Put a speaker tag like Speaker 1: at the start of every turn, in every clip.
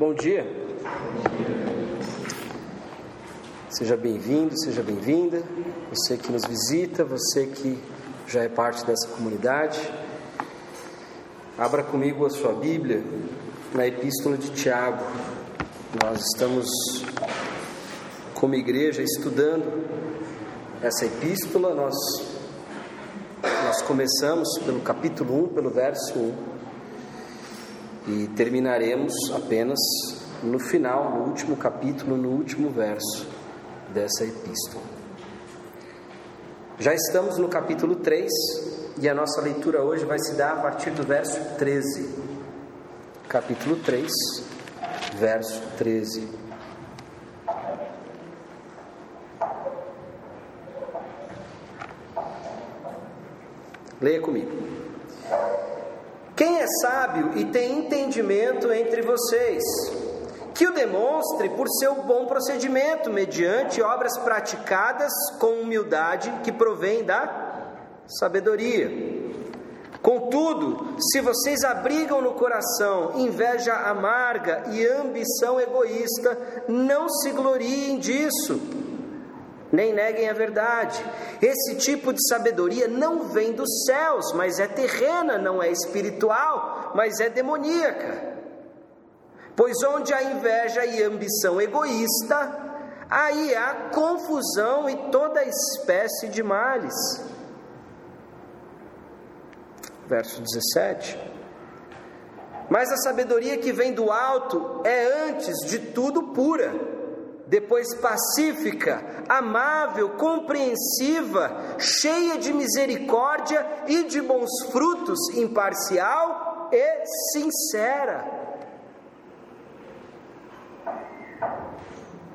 Speaker 1: Bom dia. Seja bem-vindo, seja bem-vinda. Você que nos visita, você que já é parte dessa comunidade. Abra comigo a sua Bíblia na Epístola de Tiago. Nós estamos, como igreja, estudando essa epístola. Nós, nós começamos pelo capítulo 1, pelo verso 1 e terminaremos apenas no final, no último capítulo, no último verso dessa epístola. Já estamos no capítulo 3 e a nossa leitura hoje vai se dar a partir do verso 13. Capítulo 3, verso 13. Leia comigo. Quem é sábio e tem entendimento entre vocês? Que o demonstre por seu bom procedimento, mediante obras praticadas com humildade que provém da sabedoria. Contudo, se vocês abrigam no coração inveja amarga e ambição egoísta, não se gloriem disso nem neguem a verdade. Esse tipo de sabedoria não vem dos céus, mas é terrena, não é espiritual, mas é demoníaca. Pois onde há inveja e ambição egoísta, aí há confusão e toda espécie de males. Verso 17. Mas a sabedoria que vem do alto é antes de tudo pura depois pacífica, amável, compreensiva, cheia de misericórdia e de bons frutos, imparcial e sincera.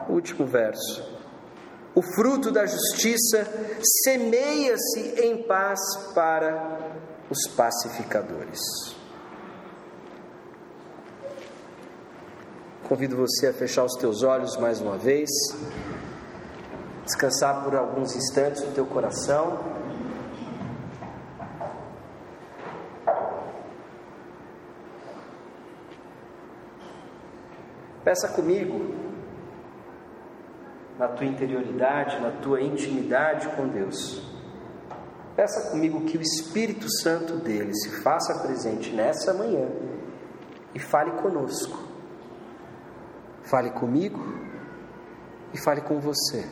Speaker 1: Último verso. O fruto da justiça semeia-se em paz para os pacificadores. Convido você a fechar os teus olhos mais uma vez, descansar por alguns instantes o teu coração. Peça comigo, na tua interioridade, na tua intimidade com Deus. Peça comigo que o Espírito Santo dele se faça presente nessa manhã e fale conosco Fale comigo e fale com você.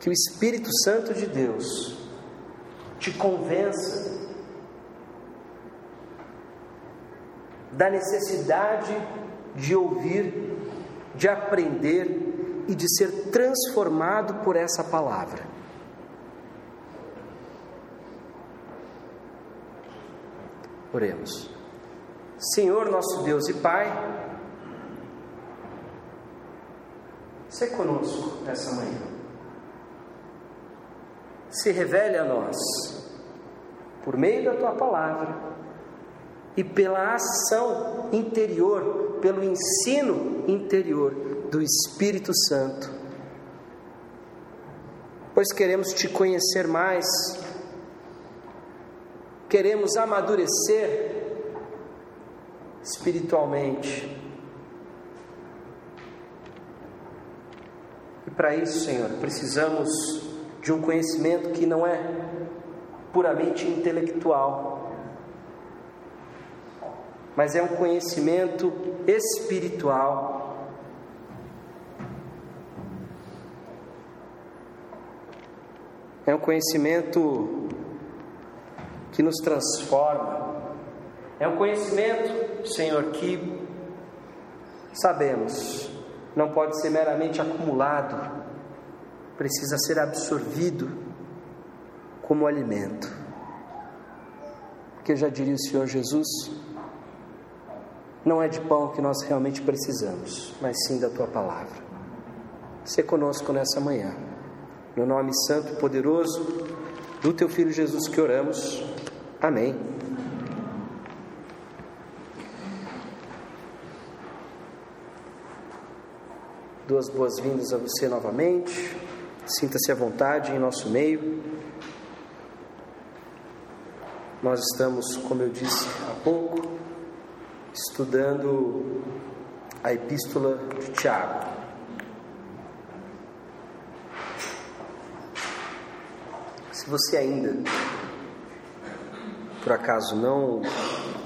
Speaker 1: Que o Espírito Santo de Deus te convença da necessidade de ouvir, de aprender e de ser transformado por essa palavra. Oremos. Senhor nosso Deus e Pai, Se conosco nessa manhã. Se revele a nós, por meio da tua palavra e pela ação interior, pelo ensino interior do Espírito Santo. Pois queremos te conhecer mais, queremos amadurecer espiritualmente para isso, Senhor, precisamos de um conhecimento que não é puramente intelectual, mas é um conhecimento espiritual. É um conhecimento que nos transforma. É um conhecimento, Senhor, que sabemos não pode ser meramente acumulado, precisa ser absorvido como alimento. Porque já diria o Senhor Jesus, não é de pão que nós realmente precisamos, mas sim da tua palavra. Se conosco nessa manhã. No nome santo e poderoso do teu filho Jesus que oramos. Amém. Duas boas-vindas a você novamente. Sinta-se à vontade em nosso meio. Nós estamos, como eu disse há pouco, estudando a epístola de Tiago. Se você ainda, por acaso, não,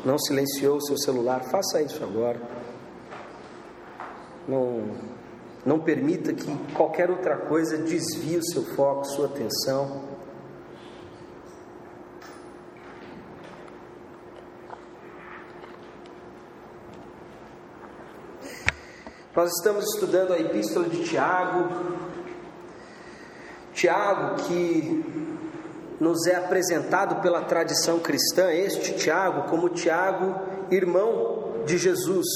Speaker 1: não silenciou o seu celular, faça isso agora. Não, não permita que qualquer outra coisa desvie o seu foco, sua atenção. Nós estamos estudando a epístola de Tiago. Tiago, que nos é apresentado pela tradição cristã, este Tiago, como Tiago, irmão de Jesus,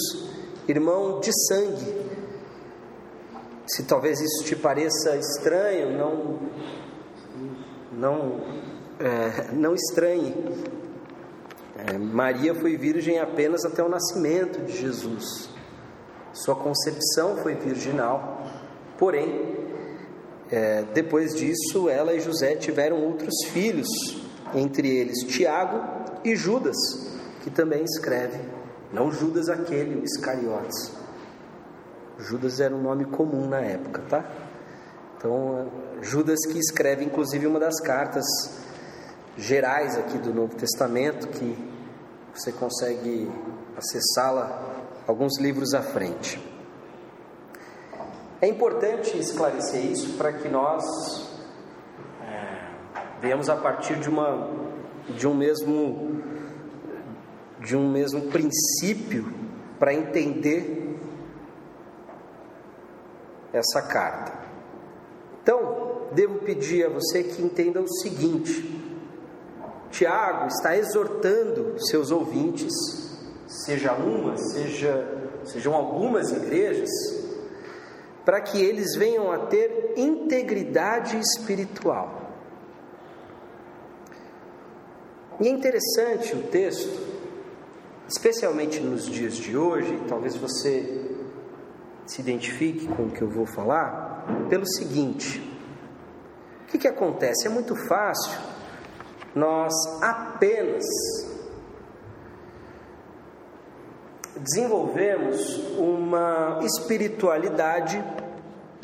Speaker 1: irmão de sangue. Se talvez isso te pareça estranho, não, não, é, não estranhe. É, Maria foi virgem apenas até o nascimento de Jesus. Sua concepção foi virginal, porém, é, depois disso, ela e José tiveram outros filhos, entre eles Tiago e Judas, que também escreve, não Judas aquele, o Iscariotes. Judas era um nome comum na época, tá? Então, Judas que escreve inclusive uma das cartas gerais aqui do Novo Testamento, que você consegue acessá-la alguns livros à frente. É importante esclarecer isso para que nós é, venhamos a partir de uma de um mesmo de um mesmo princípio para entender essa carta. Então, devo pedir a você que entenda o seguinte: Tiago está exortando seus ouvintes seja uma, seja, sejam algumas igrejas, para que eles venham a ter integridade espiritual. E é interessante o texto, especialmente nos dias de hoje, talvez você se identifique com o que eu vou falar, pelo seguinte: o que, que acontece? É muito fácil nós apenas desenvolvemos uma espiritualidade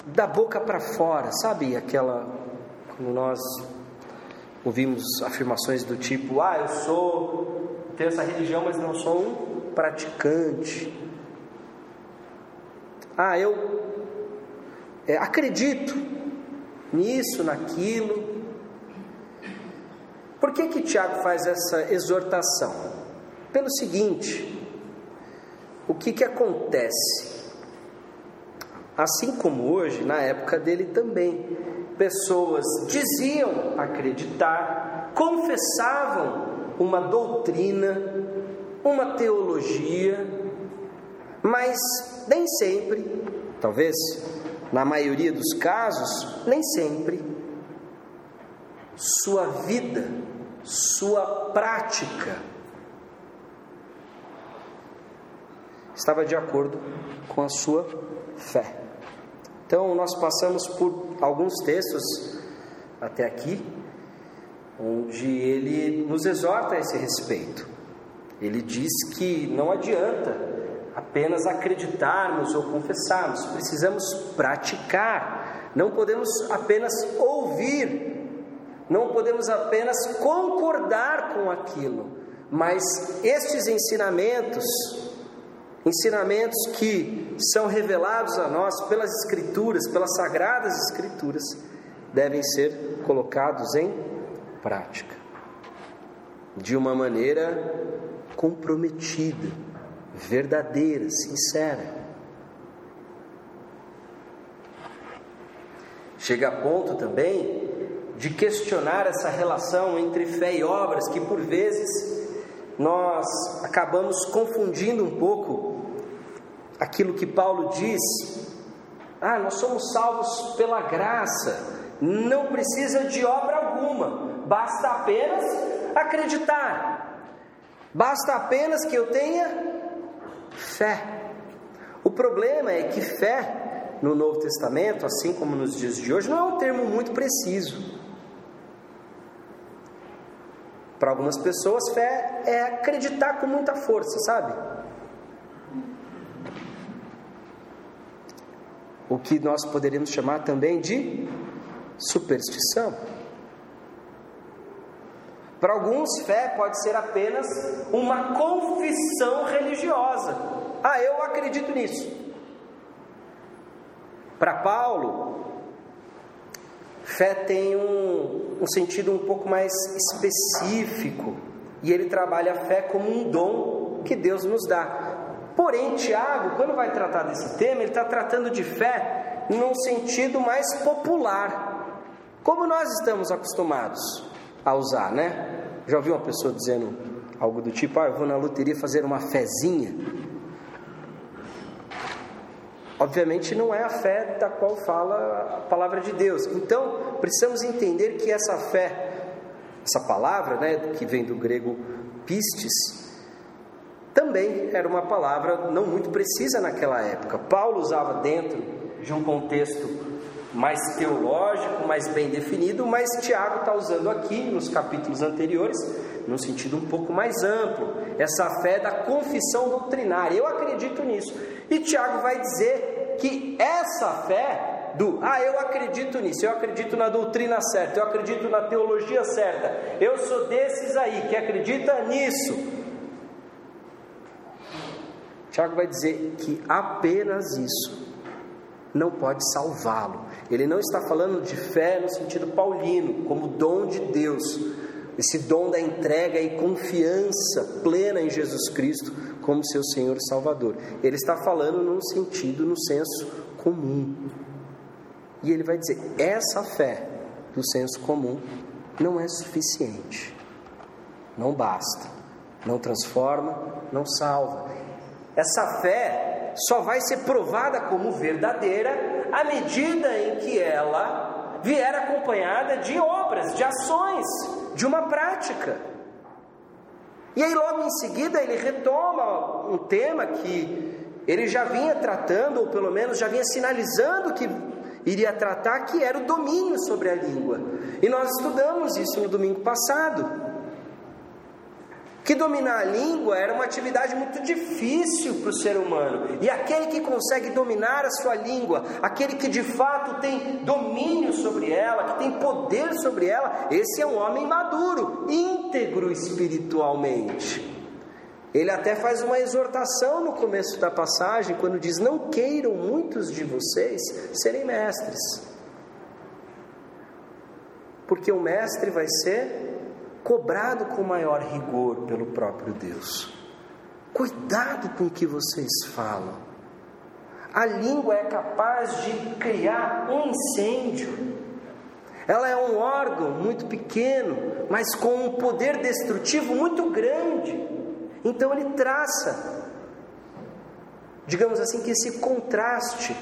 Speaker 1: da boca para fora, sabe? Aquela, como nós ouvimos afirmações do tipo: ah, eu sou, tenho essa religião, mas não sou um praticante. Ah, eu é, acredito nisso, naquilo. Por que que Tiago faz essa exortação? Pelo seguinte, o que, que acontece? Assim como hoje, na época dele também, pessoas diziam acreditar, confessavam uma doutrina, uma teologia, mas nem sempre, talvez na maioria dos casos, nem sempre, sua vida, sua prática estava de acordo com a sua fé. Então, nós passamos por alguns textos até aqui, onde ele nos exorta a esse respeito. Ele diz que não adianta apenas acreditarmos ou confessarmos, precisamos praticar, não podemos apenas ouvir, não podemos apenas concordar com aquilo, mas estes ensinamentos ensinamentos que são revelados a nós pelas Escrituras, pelas Sagradas Escrituras, devem ser colocados em prática. De uma maneira comprometida, verdadeira, sincera. Chega a ponto também de questionar essa relação entre fé e obras, que por vezes nós acabamos confundindo um pouco aquilo que Paulo diz. Ah, nós somos salvos pela graça, não precisa de obra alguma, basta apenas acreditar, basta apenas que eu tenha fé. O problema é que fé no Novo Testamento, assim como nos dias de hoje, não é um termo muito preciso. Para algumas pessoas, fé é acreditar com muita força, sabe? O que nós poderíamos chamar também de superstição. Para alguns, fé pode ser apenas uma confissão religiosa. Ah, eu acredito nisso. Para Paulo, fé tem um, um sentido um pouco mais específico e ele trabalha a fé como um dom que Deus nos dá. Porém, Tiago, quando vai tratar desse tema, ele está tratando de fé num sentido mais popular, como nós estamos acostumados a usar, né? Já ouviu uma pessoa dizendo algo do tipo: Ah, eu vou na loteria fazer uma fezinha? Obviamente não é a fé da qual fala a palavra de Deus. Então, precisamos entender que essa fé, essa palavra, né, que vem do grego pistes, também era uma palavra não muito precisa naquela época. Paulo usava dentro de um contexto mais teológico, mais bem definido, mas Tiago está usando aqui, nos capítulos anteriores, num sentido um pouco mais amplo, essa fé da confissão doutrinária. Eu acredito nisso. E Tiago vai dizer que essa fé do, ah, eu acredito nisso, eu acredito na doutrina certa, eu acredito na teologia certa, eu sou desses aí que acredita nisso. Tiago vai dizer que apenas isso não pode salvá-lo. Ele não está falando de fé no sentido paulino, como dom de Deus, esse dom da entrega e confiança plena em Jesus Cristo como seu Senhor e Salvador. Ele está falando num sentido, no senso comum. E ele vai dizer: essa fé do senso comum não é suficiente, não basta, não transforma, não salva. Essa fé só vai ser provada como verdadeira à medida em que ela vier acompanhada de obras, de ações, de uma prática. E aí, logo em seguida, ele retoma um tema que ele já vinha tratando, ou pelo menos já vinha sinalizando que iria tratar, que era o domínio sobre a língua. E nós estudamos isso no domingo passado que dominar a língua era uma atividade muito difícil para o ser humano. E aquele que consegue dominar a sua língua, aquele que de fato tem domínio sobre ela, que tem poder sobre ela, esse é um homem maduro, íntegro espiritualmente. Ele até faz uma exortação no começo da passagem, quando diz: Não queiram muitos de vocês serem mestres, porque o mestre vai ser cobrado com maior rigor pelo próprio Deus. Cuidado com o que vocês falam. A língua é capaz de criar um incêndio. Ela é um órgão muito pequeno, mas com um poder destrutivo muito grande. Então ele traça, digamos assim, que esse contraste.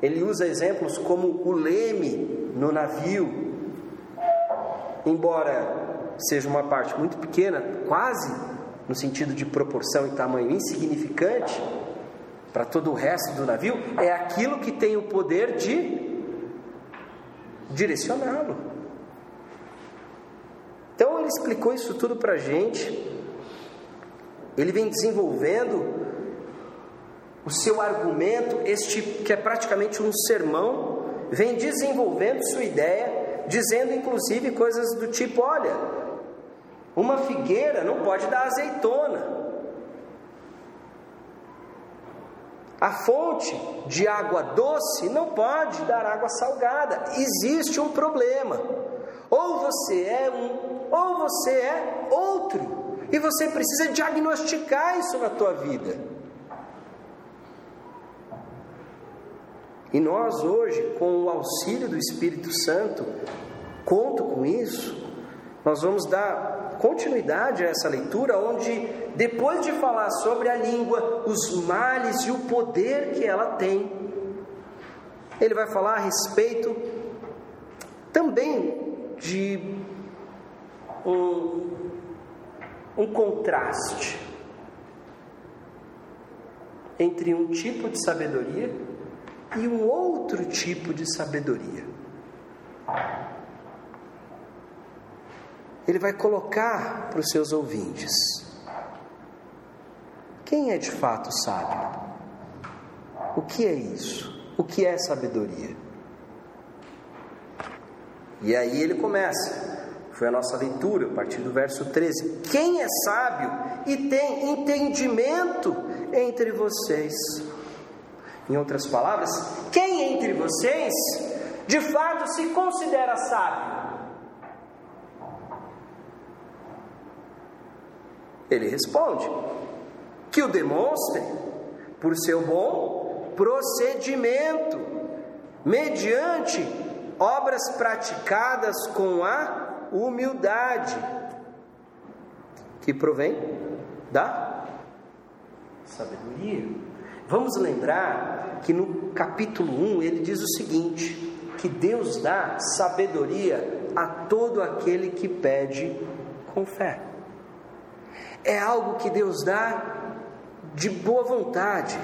Speaker 1: Ele usa exemplos como o leme no navio, embora seja uma parte muito pequena, quase no sentido de proporção e tamanho insignificante para todo o resto do navio, é aquilo que tem o poder de direcioná-lo. Então ele explicou isso tudo para a gente. Ele vem desenvolvendo o seu argumento, este que é praticamente um sermão, vem desenvolvendo sua ideia dizendo inclusive coisas do tipo: olha, uma figueira não pode dar azeitona. A fonte de água doce não pode dar água salgada. Existe um problema. Ou você é um, ou você é outro. E você precisa diagnosticar isso na tua vida. E nós hoje, com o auxílio do Espírito Santo, conto com isso, nós vamos dar continuidade a essa leitura, onde, depois de falar sobre a língua, os males e o poder que ela tem, ele vai falar a respeito também de um, um contraste entre um tipo de sabedoria e um outro tipo de sabedoria. Ele vai colocar para os seus ouvintes: quem é de fato sábio? O que é isso? O que é sabedoria? E aí ele começa. Foi a nossa leitura, a partir do verso 13. Quem é sábio e tem entendimento entre vocês? Em outras palavras, quem entre vocês de fato se considera sábio? Ele responde: que o demonstre por seu bom procedimento, mediante obras praticadas com a humildade, que provém da sabedoria. Vamos lembrar que no capítulo 1 ele diz o seguinte: que Deus dá sabedoria a todo aquele que pede com fé. É algo que Deus dá de boa vontade,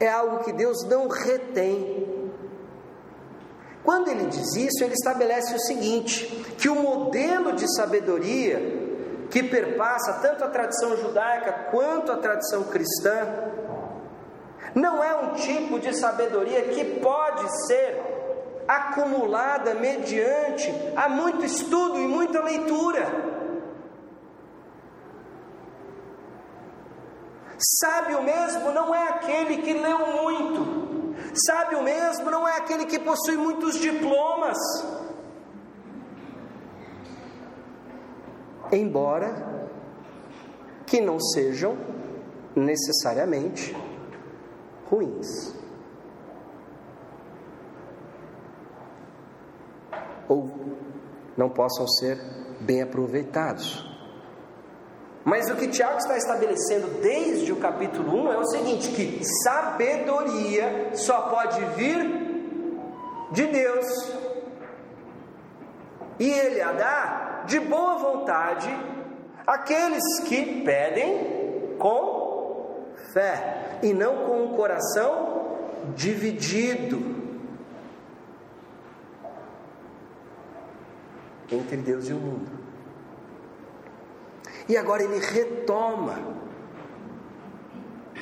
Speaker 1: é algo que Deus não retém. Quando ele diz isso, ele estabelece o seguinte: que o modelo de sabedoria que perpassa tanto a tradição judaica quanto a tradição cristã não é um tipo de sabedoria que pode ser acumulada mediante a muito estudo e muita leitura. Sábio mesmo não é aquele que leu muito. Sábio mesmo não é aquele que possui muitos diplomas. Embora que não sejam necessariamente ruins. Ou não possam ser bem aproveitados. Mas o que Tiago está estabelecendo desde o capítulo 1 é o seguinte: que sabedoria só pode vir de Deus. E Ele a dá de boa vontade àqueles que pedem com fé e não com um coração dividido entre Deus e o mundo. E agora ele retoma.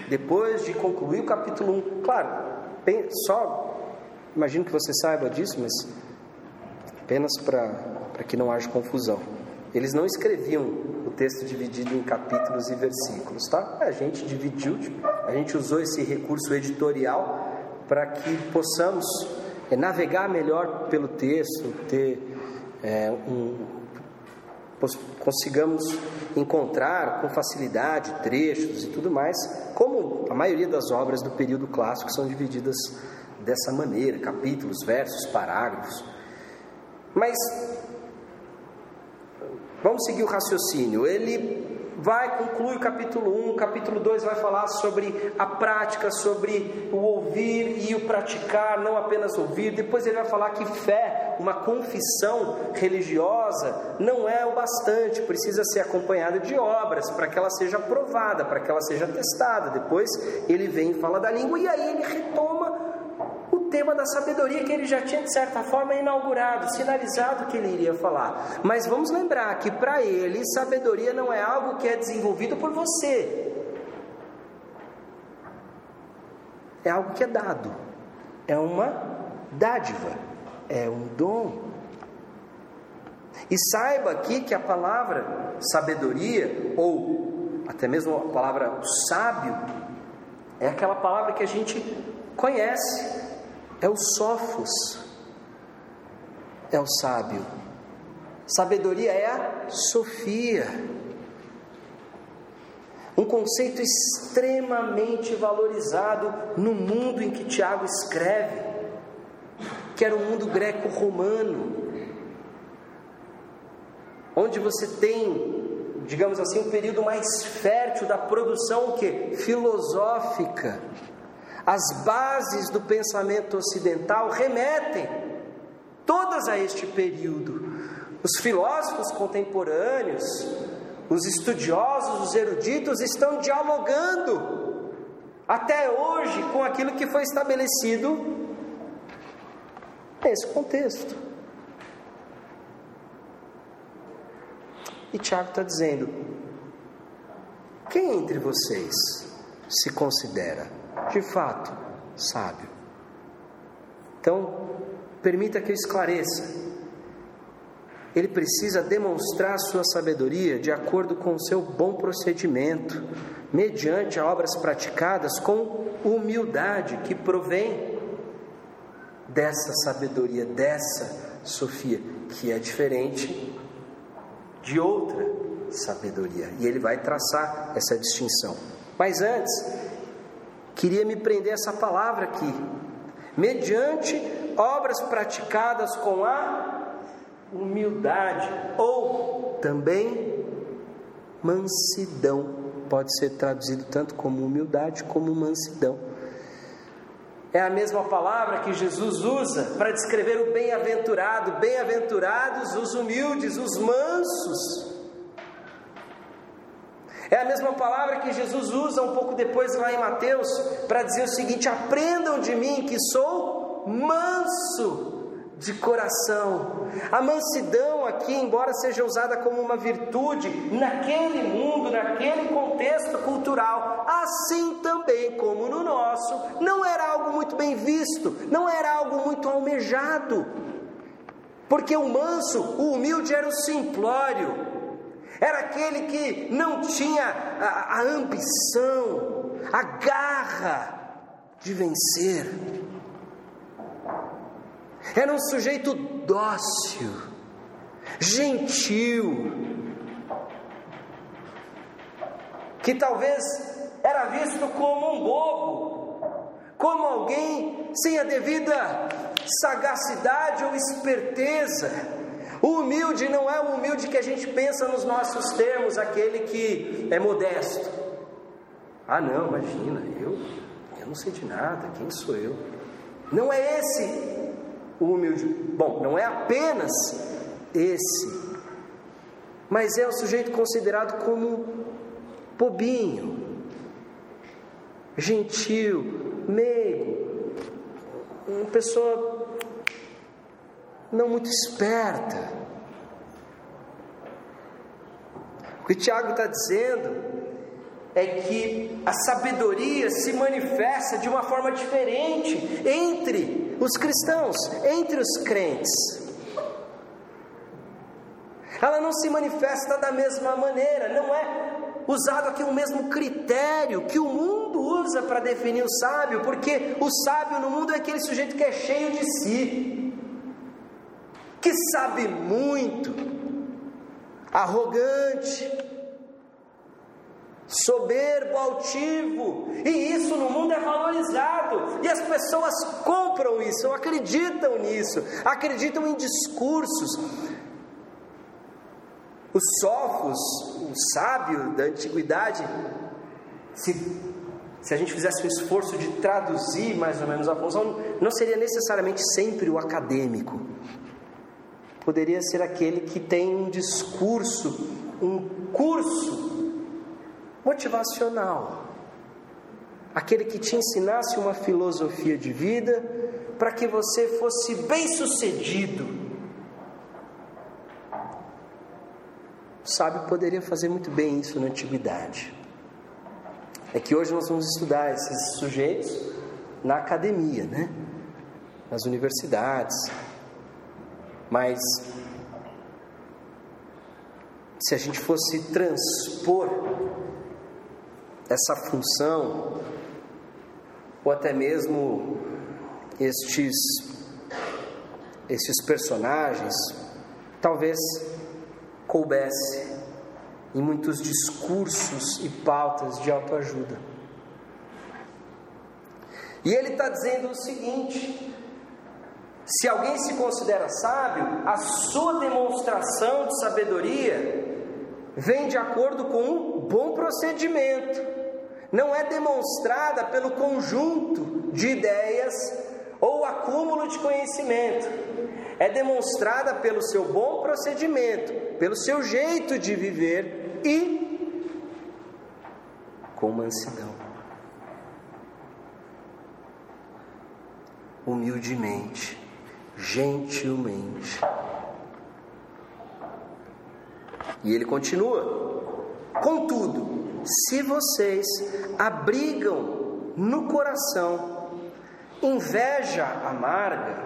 Speaker 1: Depois de concluir o capítulo 1, claro, só imagino que você saiba disso, mas apenas para que não haja confusão. Eles não escreviam texto dividido em capítulos e versículos, tá? A gente dividiu, a gente usou esse recurso editorial para que possamos é, navegar melhor pelo texto, ter é, um, consigamos encontrar com facilidade trechos e tudo mais, como a maioria das obras do período clássico são divididas dessa maneira, capítulos, versos, parágrafos. Mas vamos seguir o raciocínio. Ele vai concluir o capítulo 1, o capítulo 2 vai falar sobre a prática, sobre o ouvir e o praticar, não apenas ouvir. Depois ele vai falar que fé, uma confissão religiosa, não é o bastante, precisa ser acompanhada de obras para que ela seja aprovada, para que ela seja testada. Depois ele vem e fala da língua e aí ele retoma tema da sabedoria que ele já tinha, de certa forma, inaugurado, sinalizado que ele iria falar. Mas vamos lembrar que para ele, sabedoria não é algo que é desenvolvido por você, é algo que é dado, é uma dádiva, é um dom. E saiba aqui que a palavra sabedoria, ou até mesmo a palavra sábio, é aquela palavra que a gente conhece, é o sofos, é o sábio. Sabedoria é a sofia. Um conceito extremamente valorizado no mundo em que Tiago escreve, que era o mundo greco-romano, onde você tem, digamos assim, um período mais fértil da produção que filosófica as bases do pensamento ocidental remetem todas a este período. Os filósofos contemporâneos, os estudiosos, os eruditos estão dialogando até hoje com aquilo que foi estabelecido nesse contexto. E Tiago está dizendo: quem entre vocês se considera de fato sábio. Então, permita que eu esclareça. Ele precisa demonstrar sua sabedoria de acordo com o seu bom procedimento, mediante obras praticadas com humildade que provém dessa sabedoria, dessa Sofia, que é diferente de outra sabedoria. E ele vai traçar essa distinção. Mas antes, queria me prender essa palavra aqui. Mediante obras praticadas com a humildade, ou também mansidão. Pode ser traduzido tanto como humildade como mansidão. É a mesma palavra que Jesus usa para descrever o bem-aventurado. Bem-aventurados os humildes, os mansos. É a mesma palavra que Jesus usa um pouco depois lá em Mateus para dizer o seguinte: aprendam de mim que sou manso de coração. A mansidão aqui, embora seja usada como uma virtude naquele mundo, naquele contexto cultural, assim também como no nosso, não era algo muito bem visto, não era algo muito almejado. Porque o manso, o humilde era o simplório, era aquele que não tinha a, a ambição, a garra de vencer. Era um sujeito dócil, gentil, que talvez era visto como um bobo, como alguém sem a devida sagacidade ou esperteza. O humilde não é o humilde que a gente pensa nos nossos termos, aquele que é modesto. Ah, não, imagina, eu, eu não sei de nada, quem sou eu? Não é esse o humilde. Bom, não é apenas esse, mas é o sujeito considerado como bobinho, gentil, meigo, uma pessoa não muito esperta. O que Tiago está dizendo é que a sabedoria se manifesta de uma forma diferente entre os cristãos, entre os crentes. Ela não se manifesta da mesma maneira, não é usado aqui o mesmo critério que o mundo usa para definir o sábio, porque o sábio no mundo é aquele sujeito que é cheio de si, que sabe muito, arrogante, soberbo, altivo, e isso no mundo é valorizado, e as pessoas compram isso, acreditam nisso, acreditam em discursos. Os sofos, o sábio da antiguidade, se, se a gente fizesse um esforço de traduzir mais ou menos a função, não seria necessariamente sempre o acadêmico, poderia ser aquele que tem um discurso, um curso motivacional. Aquele que te ensinasse uma filosofia de vida para que você fosse bem-sucedido. Sábio poderia fazer muito bem isso na antiguidade. É que hoje nós vamos estudar esses sujeitos na academia, né? Nas universidades. Mas se a gente fosse transpor essa função, ou até mesmo estes, estes personagens, talvez coubesse em muitos discursos e pautas de autoajuda. E ele está dizendo o seguinte: se alguém se considera sábio, a sua demonstração de sabedoria vem de acordo com um bom procedimento. Não é demonstrada pelo conjunto de ideias ou acúmulo de conhecimento, é demonstrada pelo seu bom procedimento, pelo seu jeito de viver e com mansidão. Humildemente, gentilmente. E ele continua: Contudo, se vocês abrigam no coração Inveja amarga,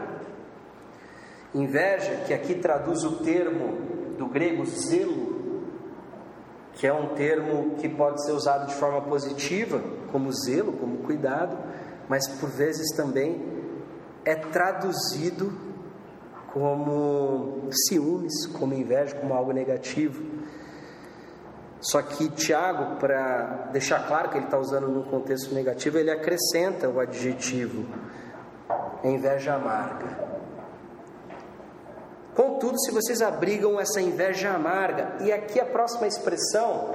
Speaker 1: inveja que aqui traduz o termo do grego zelo, que é um termo que pode ser usado de forma positiva, como zelo, como cuidado, mas por vezes também é traduzido como ciúmes, como inveja, como algo negativo. Só que Tiago, para deixar claro que ele está usando num contexto negativo, ele acrescenta o adjetivo inveja amarga. Contudo, se vocês abrigam essa inveja amarga, e aqui a próxima expressão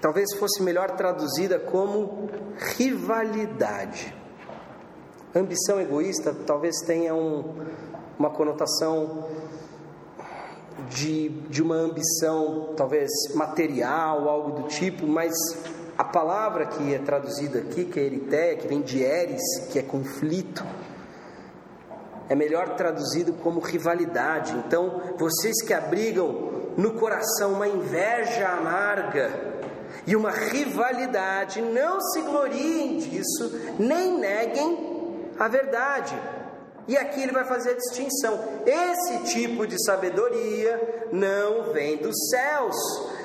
Speaker 1: talvez fosse melhor traduzida como rivalidade. Ambição egoísta talvez tenha um, uma conotação de, de uma ambição, talvez material, algo do tipo, mas a palavra que é traduzida aqui, que é eritéia, que vem de eris, que é conflito, é melhor traduzido como rivalidade. Então, vocês que abrigam no coração uma inveja amarga, e uma rivalidade, não se gloriem disso, nem neguem a verdade. E aqui ele vai fazer a distinção. Esse tipo de sabedoria não vem dos céus,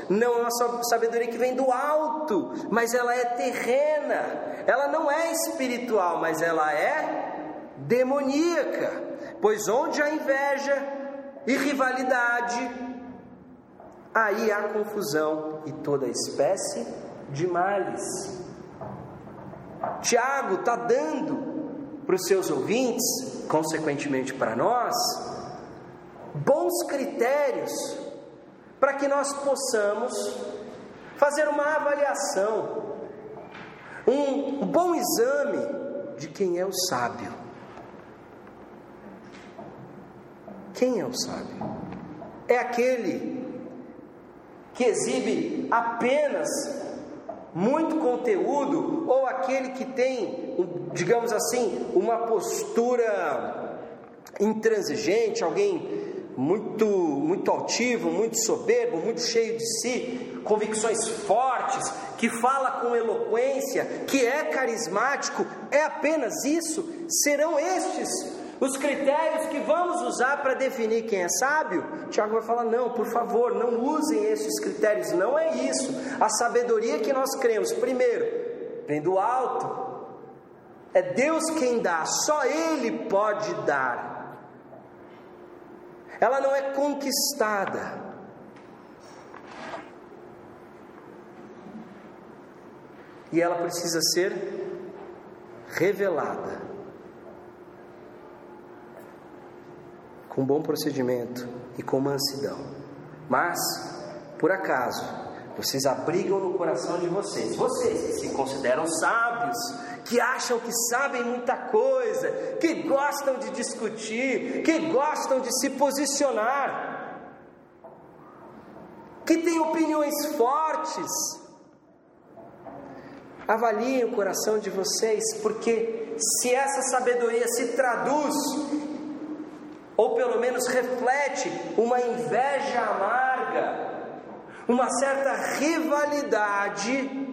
Speaker 1: não é uma sabedoria que vem do alto, mas ela é terrena. Ela não é espiritual, mas ela é demoníaca. Pois onde há inveja e rivalidade, aí há confusão e toda espécie de males. Tiago está dando para os seus ouvintes, consequentemente para nós, bons critérios para que nós possamos fazer uma avaliação, um bom exame de quem é o sábio. Quem é o sábio? É aquele que exibe apenas muito conteúdo ou aquele que tem, digamos assim, uma postura intransigente, alguém muito muito altivo, muito soberbo, muito cheio de si, convicções fortes, que fala com eloquência, que é carismático, é apenas isso? Serão estes os critérios que vamos usar para definir quem é sábio, Tiago vai falar: não, por favor, não usem esses critérios, não é isso. A sabedoria que nós cremos, primeiro, vem do alto, é Deus quem dá, só Ele pode dar. Ela não é conquistada. E ela precisa ser revelada. com bom procedimento e com mansidão. Mas, por acaso, vocês abrigam no coração de vocês, vocês que se consideram sábios, que acham que sabem muita coisa, que gostam de discutir, que gostam de se posicionar, que têm opiniões fortes. Avaliem o coração de vocês, porque se essa sabedoria se traduz ou pelo menos reflete uma inveja amarga, uma certa rivalidade.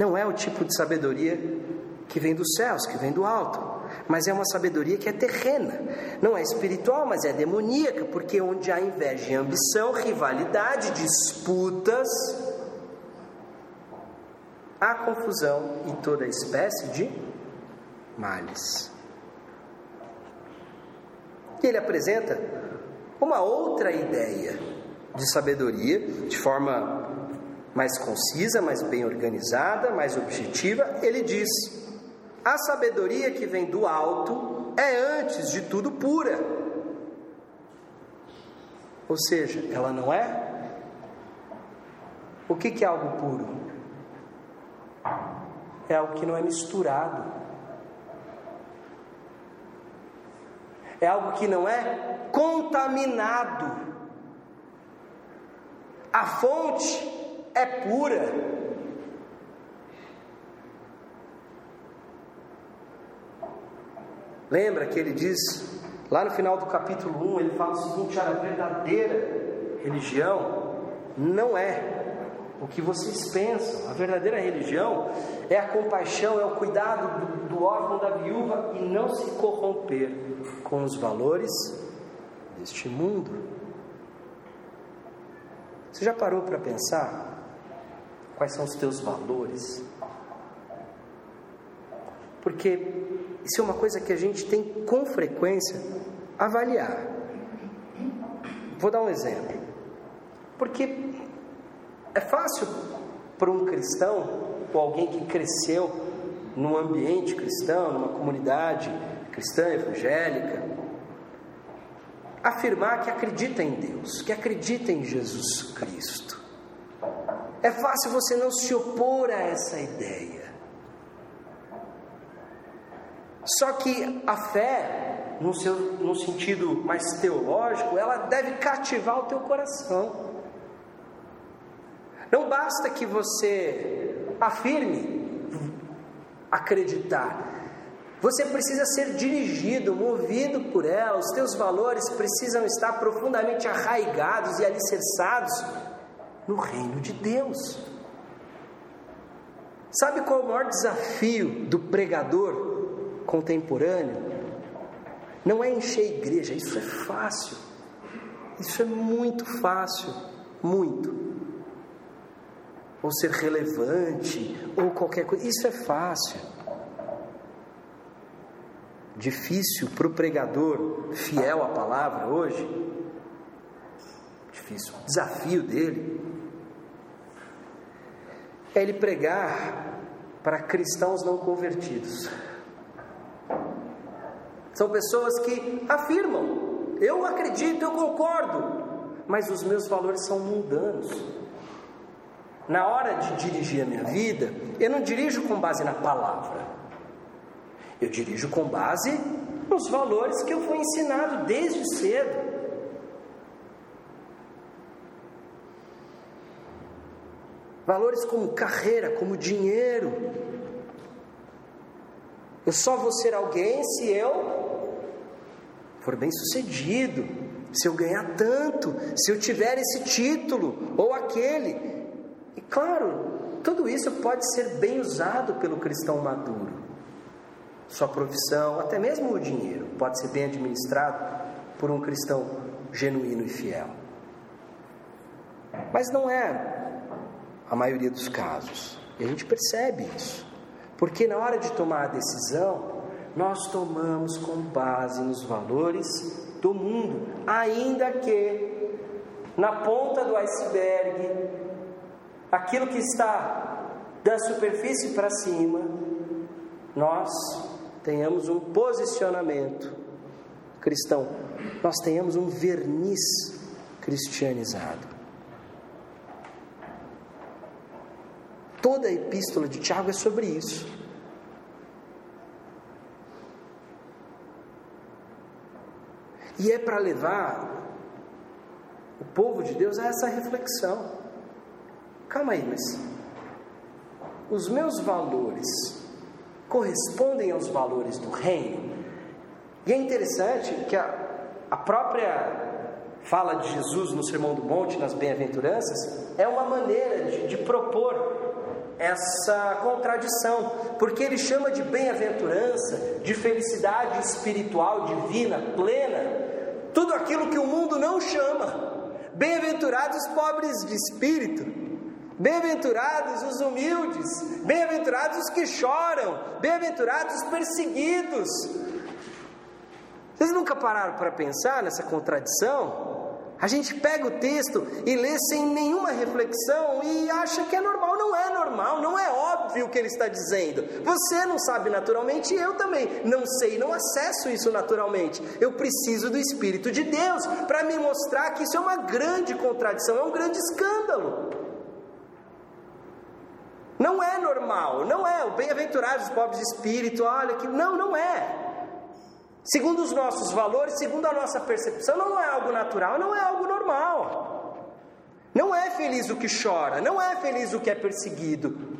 Speaker 1: Não é o tipo de sabedoria que vem dos céus, que vem do alto, mas é uma sabedoria que é terrena, não é espiritual, mas é demoníaca, porque onde há inveja e ambição, rivalidade, disputas, há confusão e toda espécie de males. E ele apresenta uma outra ideia de sabedoria, de forma mais concisa, mais bem organizada, mais objetiva. Ele diz: a sabedoria que vem do alto é antes de tudo pura. Ou seja, ela não é. O que, é algo puro? é algo que não é misturado. É algo que não é contaminado. A fonte é pura. Lembra que ele diz, lá no final do capítulo 1, ele fala o seguinte: a verdadeira religião não é o que vocês pensam. A verdadeira religião é a compaixão, é o cuidado do, do órfão da viúva e não se corromper com os valores deste mundo. Você já parou para pensar quais são os teus valores? Porque isso é uma coisa que a gente tem com frequência avaliar. Vou dar um exemplo. Porque é fácil para um cristão ou alguém que cresceu num ambiente cristão, numa comunidade cristã evangélica, afirmar que acredita em Deus, que acredita em Jesus Cristo. É fácil você não se opor a essa ideia. Só que a fé, no, seu, no sentido mais teológico, ela deve cativar o teu coração. Não basta que você afirme acreditar. Você precisa ser dirigido, movido por ela. Os teus valores precisam estar profundamente arraigados e alicerçados no reino de Deus. Sabe qual é o maior desafio do pregador contemporâneo? Não é encher a igreja, isso é fácil. Isso é muito fácil, muito ou ser relevante, ou qualquer coisa. Isso é fácil. Difícil para o pregador fiel à palavra hoje. Difícil. O desafio dele é ele pregar para cristãos não convertidos. São pessoas que afirmam: eu acredito, eu concordo, mas os meus valores são mundanos na hora de dirigir a minha vida, eu não dirijo com base na palavra. Eu dirijo com base nos valores que eu fui ensinado desde cedo. Valores como carreira, como dinheiro. Eu só vou ser alguém se eu for bem sucedido, se eu ganhar tanto, se eu tiver esse título ou aquele. E claro, tudo isso pode ser bem usado pelo cristão maduro. Sua profissão, até mesmo o dinheiro, pode ser bem administrado por um cristão genuíno e fiel. Mas não é a maioria dos casos. E a gente percebe isso. Porque na hora de tomar a decisão, nós tomamos com base nos valores do mundo, ainda que na ponta do iceberg aquilo que está da superfície para cima, nós tenhamos um posicionamento cristão, nós tenhamos um verniz cristianizado. Toda a epístola de Tiago é sobre isso. E é para levar o povo de Deus a essa reflexão. Calma aí, mas os meus valores correspondem aos valores do reino? E é interessante que a, a própria fala de Jesus no Sermão do Monte, nas Bem-aventuranças, é uma maneira de, de propor essa contradição, porque ele chama de bem-aventurança, de felicidade espiritual, divina, plena, tudo aquilo que o mundo não chama. Bem-aventurados pobres de espírito, Bem-aventurados os humildes, bem-aventurados os que choram, bem-aventurados os perseguidos. Vocês nunca pararam para pensar nessa contradição? A gente pega o texto e lê sem nenhuma reflexão e acha que é normal. Não é normal, não é óbvio o que ele está dizendo. Você não sabe naturalmente eu também não sei, não acesso isso naturalmente. Eu preciso do Espírito de Deus para me mostrar que isso é uma grande contradição, é um grande escândalo. Não é normal, não é. O bem-aventurado dos pobres de espírito, olha que. Não, não é. Segundo os nossos valores, segundo a nossa percepção, não é algo natural, não é algo normal. Não é feliz o que chora, não é feliz o que é perseguido.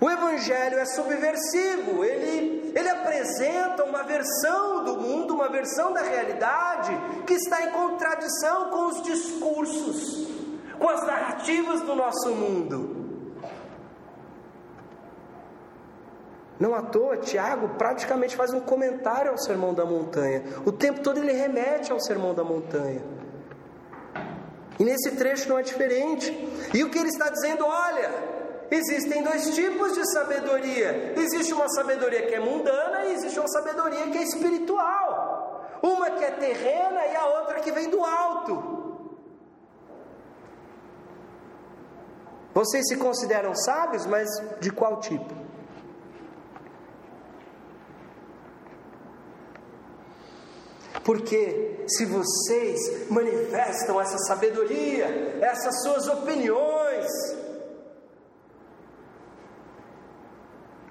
Speaker 1: O Evangelho é subversivo, ele, ele apresenta uma versão do mundo, uma versão da realidade que está em contradição com os discursos, com as narrativas do nosso mundo. Não à toa, Tiago praticamente faz um comentário ao Sermão da Montanha. O tempo todo ele remete ao Sermão da Montanha. E nesse trecho não é diferente. E o que ele está dizendo? Olha, existem dois tipos de sabedoria: existe uma sabedoria que é mundana e existe uma sabedoria que é espiritual. Uma que é terrena e a outra que vem do alto. Vocês se consideram sábios, mas de qual tipo? Porque se vocês manifestam essa sabedoria, essas suas opiniões,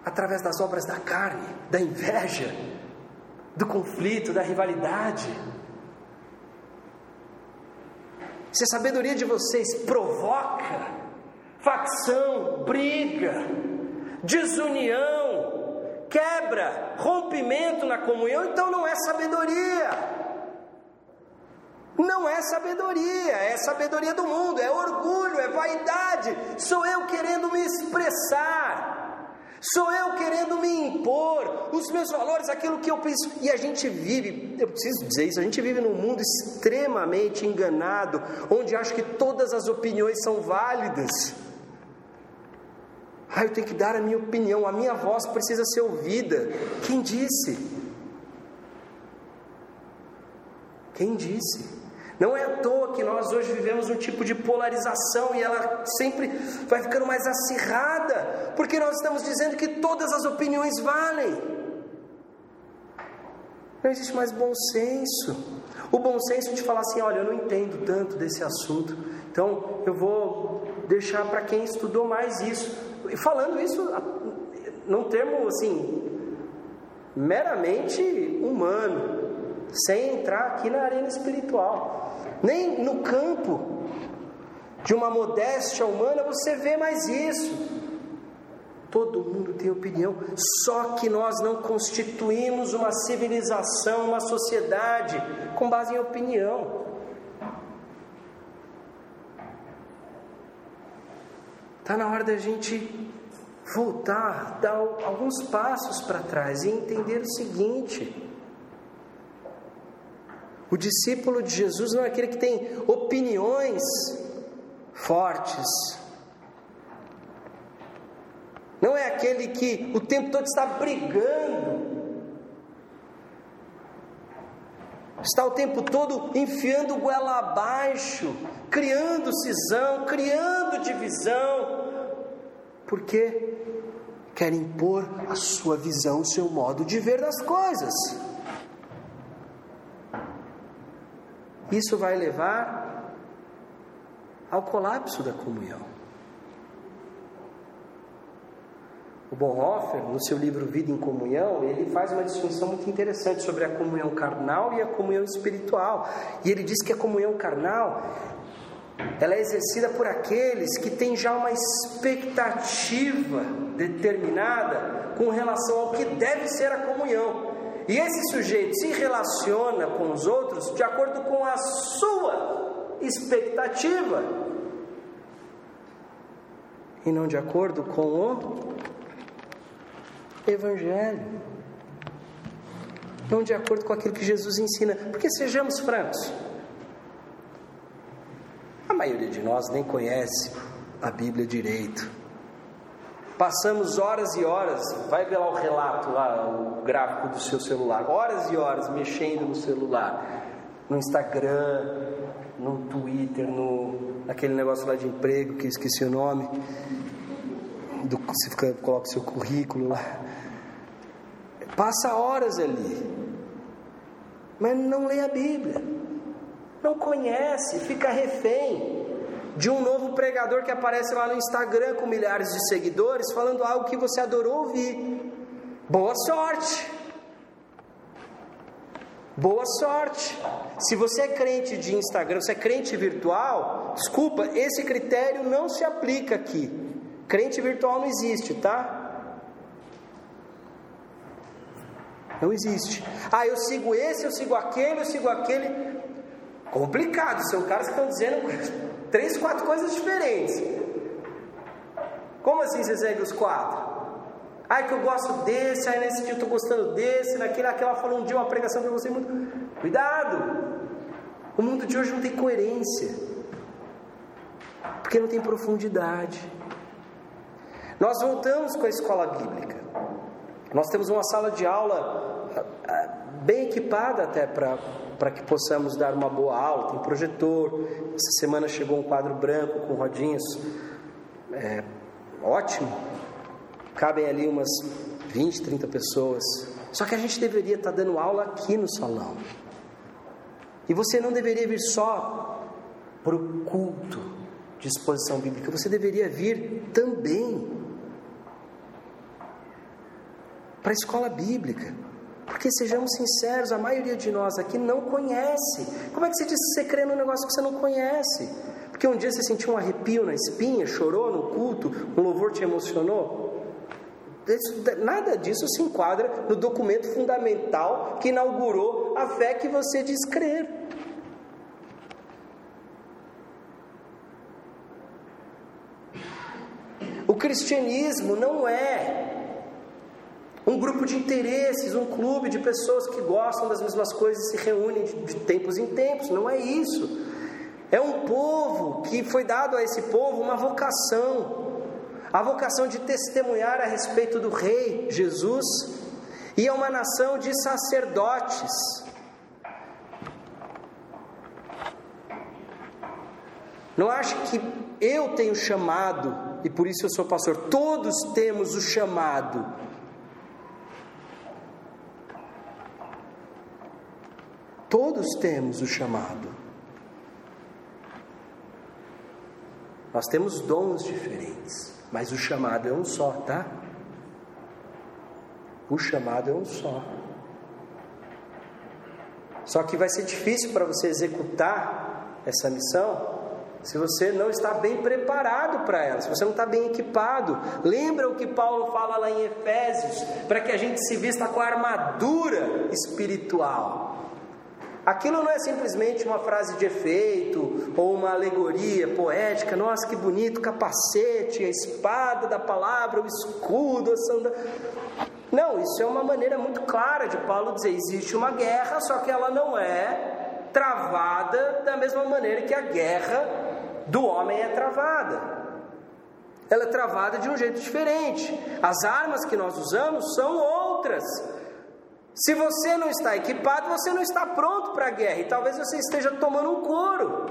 Speaker 1: através das obras da carne, da inveja, do conflito, da rivalidade, se a sabedoria de vocês provoca facção, briga, desunião, quebra, rompimento na comunhão, então não é sabedoria. Não é sabedoria, é sabedoria do mundo, é orgulho, é vaidade. Sou eu querendo me expressar, sou eu querendo me impor os meus valores, aquilo que eu penso. E a gente vive, eu preciso dizer isso, a gente vive num mundo extremamente enganado, onde acha que todas as opiniões são válidas. Ah, eu tenho que dar a minha opinião, a minha voz precisa ser ouvida. Quem disse? Quem disse? Não é à toa que nós hoje vivemos um tipo de polarização e ela sempre vai ficando mais acirrada, porque nós estamos dizendo que todas as opiniões valem. Não existe mais bom senso. O bom senso de falar assim: olha, eu não entendo tanto desse assunto, então eu vou deixar para quem estudou mais isso falando isso num termo assim, meramente humano, sem entrar aqui na arena espiritual, nem no campo de uma modéstia humana você vê mais isso. Todo mundo tem opinião, só que nós não constituímos uma civilização, uma sociedade com base em opinião. Está na hora da gente voltar, dar alguns passos para trás e entender o seguinte: o discípulo de Jesus não é aquele que tem opiniões fortes, não é aquele que o tempo todo está brigando, está o tempo todo enfiando goela abaixo, criando cisão, criando divisão, porque quer impor a sua visão, o seu modo de ver das coisas. Isso vai levar ao colapso da comunhão. O Bonhoeffer, no seu livro Vida em Comunhão, ele faz uma distinção muito interessante sobre a comunhão carnal e a comunhão espiritual. E ele diz que a comunhão carnal ela é exercida por aqueles que têm já uma expectativa determinada com relação ao que deve ser a comunhão. E esse sujeito se relaciona com os outros de acordo com a sua expectativa e não de acordo com o Evangelho. Não de acordo com aquilo que Jesus ensina. Porque sejamos francos maioria de nós nem conhece a Bíblia direito. Passamos horas e horas, vai ver lá o relato, lá, o gráfico do seu celular, horas e horas mexendo no celular, no Instagram, no Twitter, no aquele negócio lá de emprego que esqueci o nome, do, você fica, coloca o seu currículo lá. Passa horas ali, mas não lê a Bíblia não conhece, fica refém de um novo pregador que aparece lá no Instagram com milhares de seguidores falando algo que você adorou ouvir. Boa sorte! Boa sorte! Se você é crente de Instagram, você é crente virtual, desculpa, esse critério não se aplica aqui. Crente virtual não existe, tá? Não existe. Ah, eu sigo esse, eu sigo aquele, eu sigo aquele. Complicado, são caras que estão dizendo três, quatro coisas diferentes. Como assim você segue os quatro? Ah, que eu gosto desse, aí nesse dia eu estou gostando desse, naquele, aquela falou um dia uma pregação que eu gostei muito. Cuidado! O mundo de hoje não tem coerência, porque não tem profundidade. Nós voltamos com a escola bíblica. Nós temos uma sala de aula ah, ah, bem equipada até para que possamos dar uma boa aula. Tem projetor. Essa semana chegou um quadro branco com rodinhas. É, ótimo. Cabem ali umas 20, 30 pessoas. Só que a gente deveria estar dando aula aqui no salão. E você não deveria vir só para o culto de exposição bíblica, você deveria vir também para a escola bíblica. Porque sejamos sinceros, a maioria de nós aqui não conhece. Como é que você diz que você crê num negócio que você não conhece? Porque um dia você sentiu um arrepio na espinha, chorou no culto, um louvor te emocionou? Isso, nada disso se enquadra no documento fundamental que inaugurou a fé que você diz crer. O cristianismo não é um grupo de interesses, um clube de pessoas que gostam das mesmas coisas e se reúnem de tempos em tempos. Não é isso. É um povo que foi dado a esse povo uma vocação, a vocação de testemunhar a respeito do Rei Jesus, e é uma nação de sacerdotes. Não acho que eu tenho chamado, e por isso eu sou pastor, todos temos o chamado Todos temos o chamado. Nós temos dons diferentes, mas o chamado é um só, tá? O chamado é um só. Só que vai ser difícil para você executar essa missão se você não está bem preparado para ela, se você não está bem equipado. Lembra o que Paulo fala lá em Efésios, para que a gente se vista com a armadura espiritual. Aquilo não é simplesmente uma frase de efeito ou uma alegoria poética. Nossa, que bonito capacete, a espada da palavra, o escudo, a sanda. Não, isso é uma maneira muito clara de Paulo dizer: existe uma guerra, só que ela não é travada da mesma maneira que a guerra do homem é travada. Ela é travada de um jeito diferente. As armas que nós usamos são outras. Se você não está equipado, você não está pronto para a guerra e talvez você esteja tomando um couro.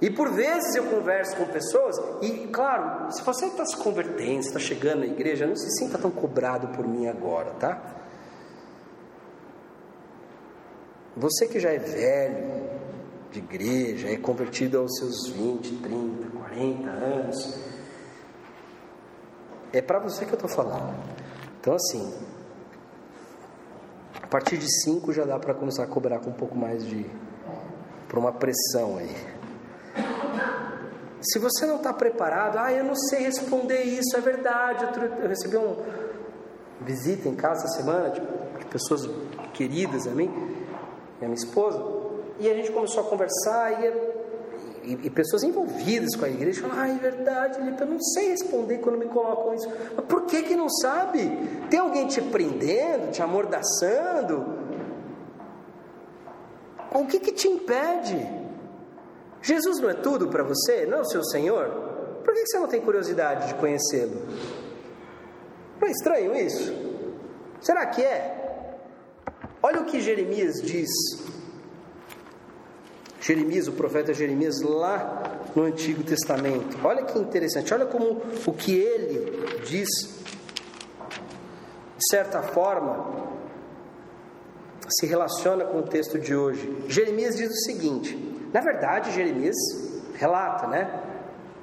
Speaker 1: E por vezes eu converso com pessoas, e claro, se você está se convertendo, está chegando na igreja, não se sinta tão cobrado por mim agora, tá? Você que já é velho de igreja, é convertido aos seus 20, 30, 40 anos, é para você que eu estou falando. Então, assim, partir de 5 já dá para começar a cobrar com um pouco mais de. por uma pressão aí. Se você não está preparado, ah, eu não sei responder isso, é verdade. Eu recebi uma visita em casa essa semana, tipo, de pessoas queridas a mim, e a minha esposa, e a gente começou a conversar, e e, e, pessoas envolvidas com a igreja falam: Ah, é verdade, eu não sei responder quando me colocam isso. Mas por que, que não sabe? Tem alguém te prendendo, te amordaçando? O que, que te impede? Jesus não é tudo para você? Não é seu Senhor? Por que, que você não tem curiosidade de conhecê-lo? Não é estranho isso? Será que é? Olha o que Jeremias diz Jeremias, o profeta Jeremias, lá no Antigo Testamento. Olha que interessante, olha como o que ele diz, de certa forma, se relaciona com o texto de hoje. Jeremias diz o seguinte: na verdade, Jeremias relata, né?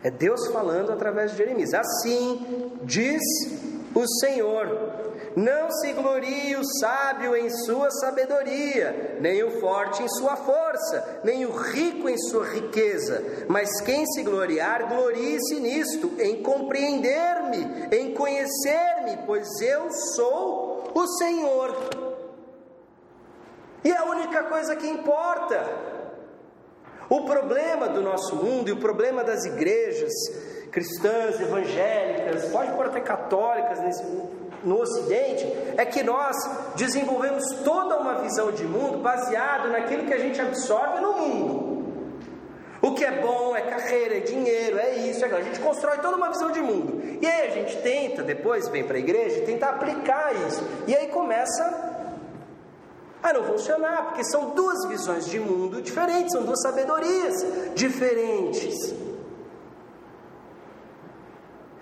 Speaker 1: É Deus falando através de Jeremias. Assim diz o Senhor: Não se glorie o sábio em sua sabedoria, nem o forte em sua força, nem o rico em sua riqueza. Mas quem se gloriar, glorie-se nisto, em compreender-me, em conhecer-me, pois eu sou o Senhor. E é a única coisa que importa. O problema do nosso mundo e o problema das igrejas cristãs, evangélicas, pode pôr até católicas nesse, no Ocidente, é que nós desenvolvemos toda uma visão de mundo baseado naquilo que a gente absorve no mundo. O que é bom é carreira, é dinheiro, é isso, é aquilo. A gente constrói toda uma visão de mundo. E aí a gente tenta, depois vem para a igreja e tenta aplicar isso. E aí começa a não funcionar, porque são duas visões de mundo diferentes, são duas sabedorias diferentes.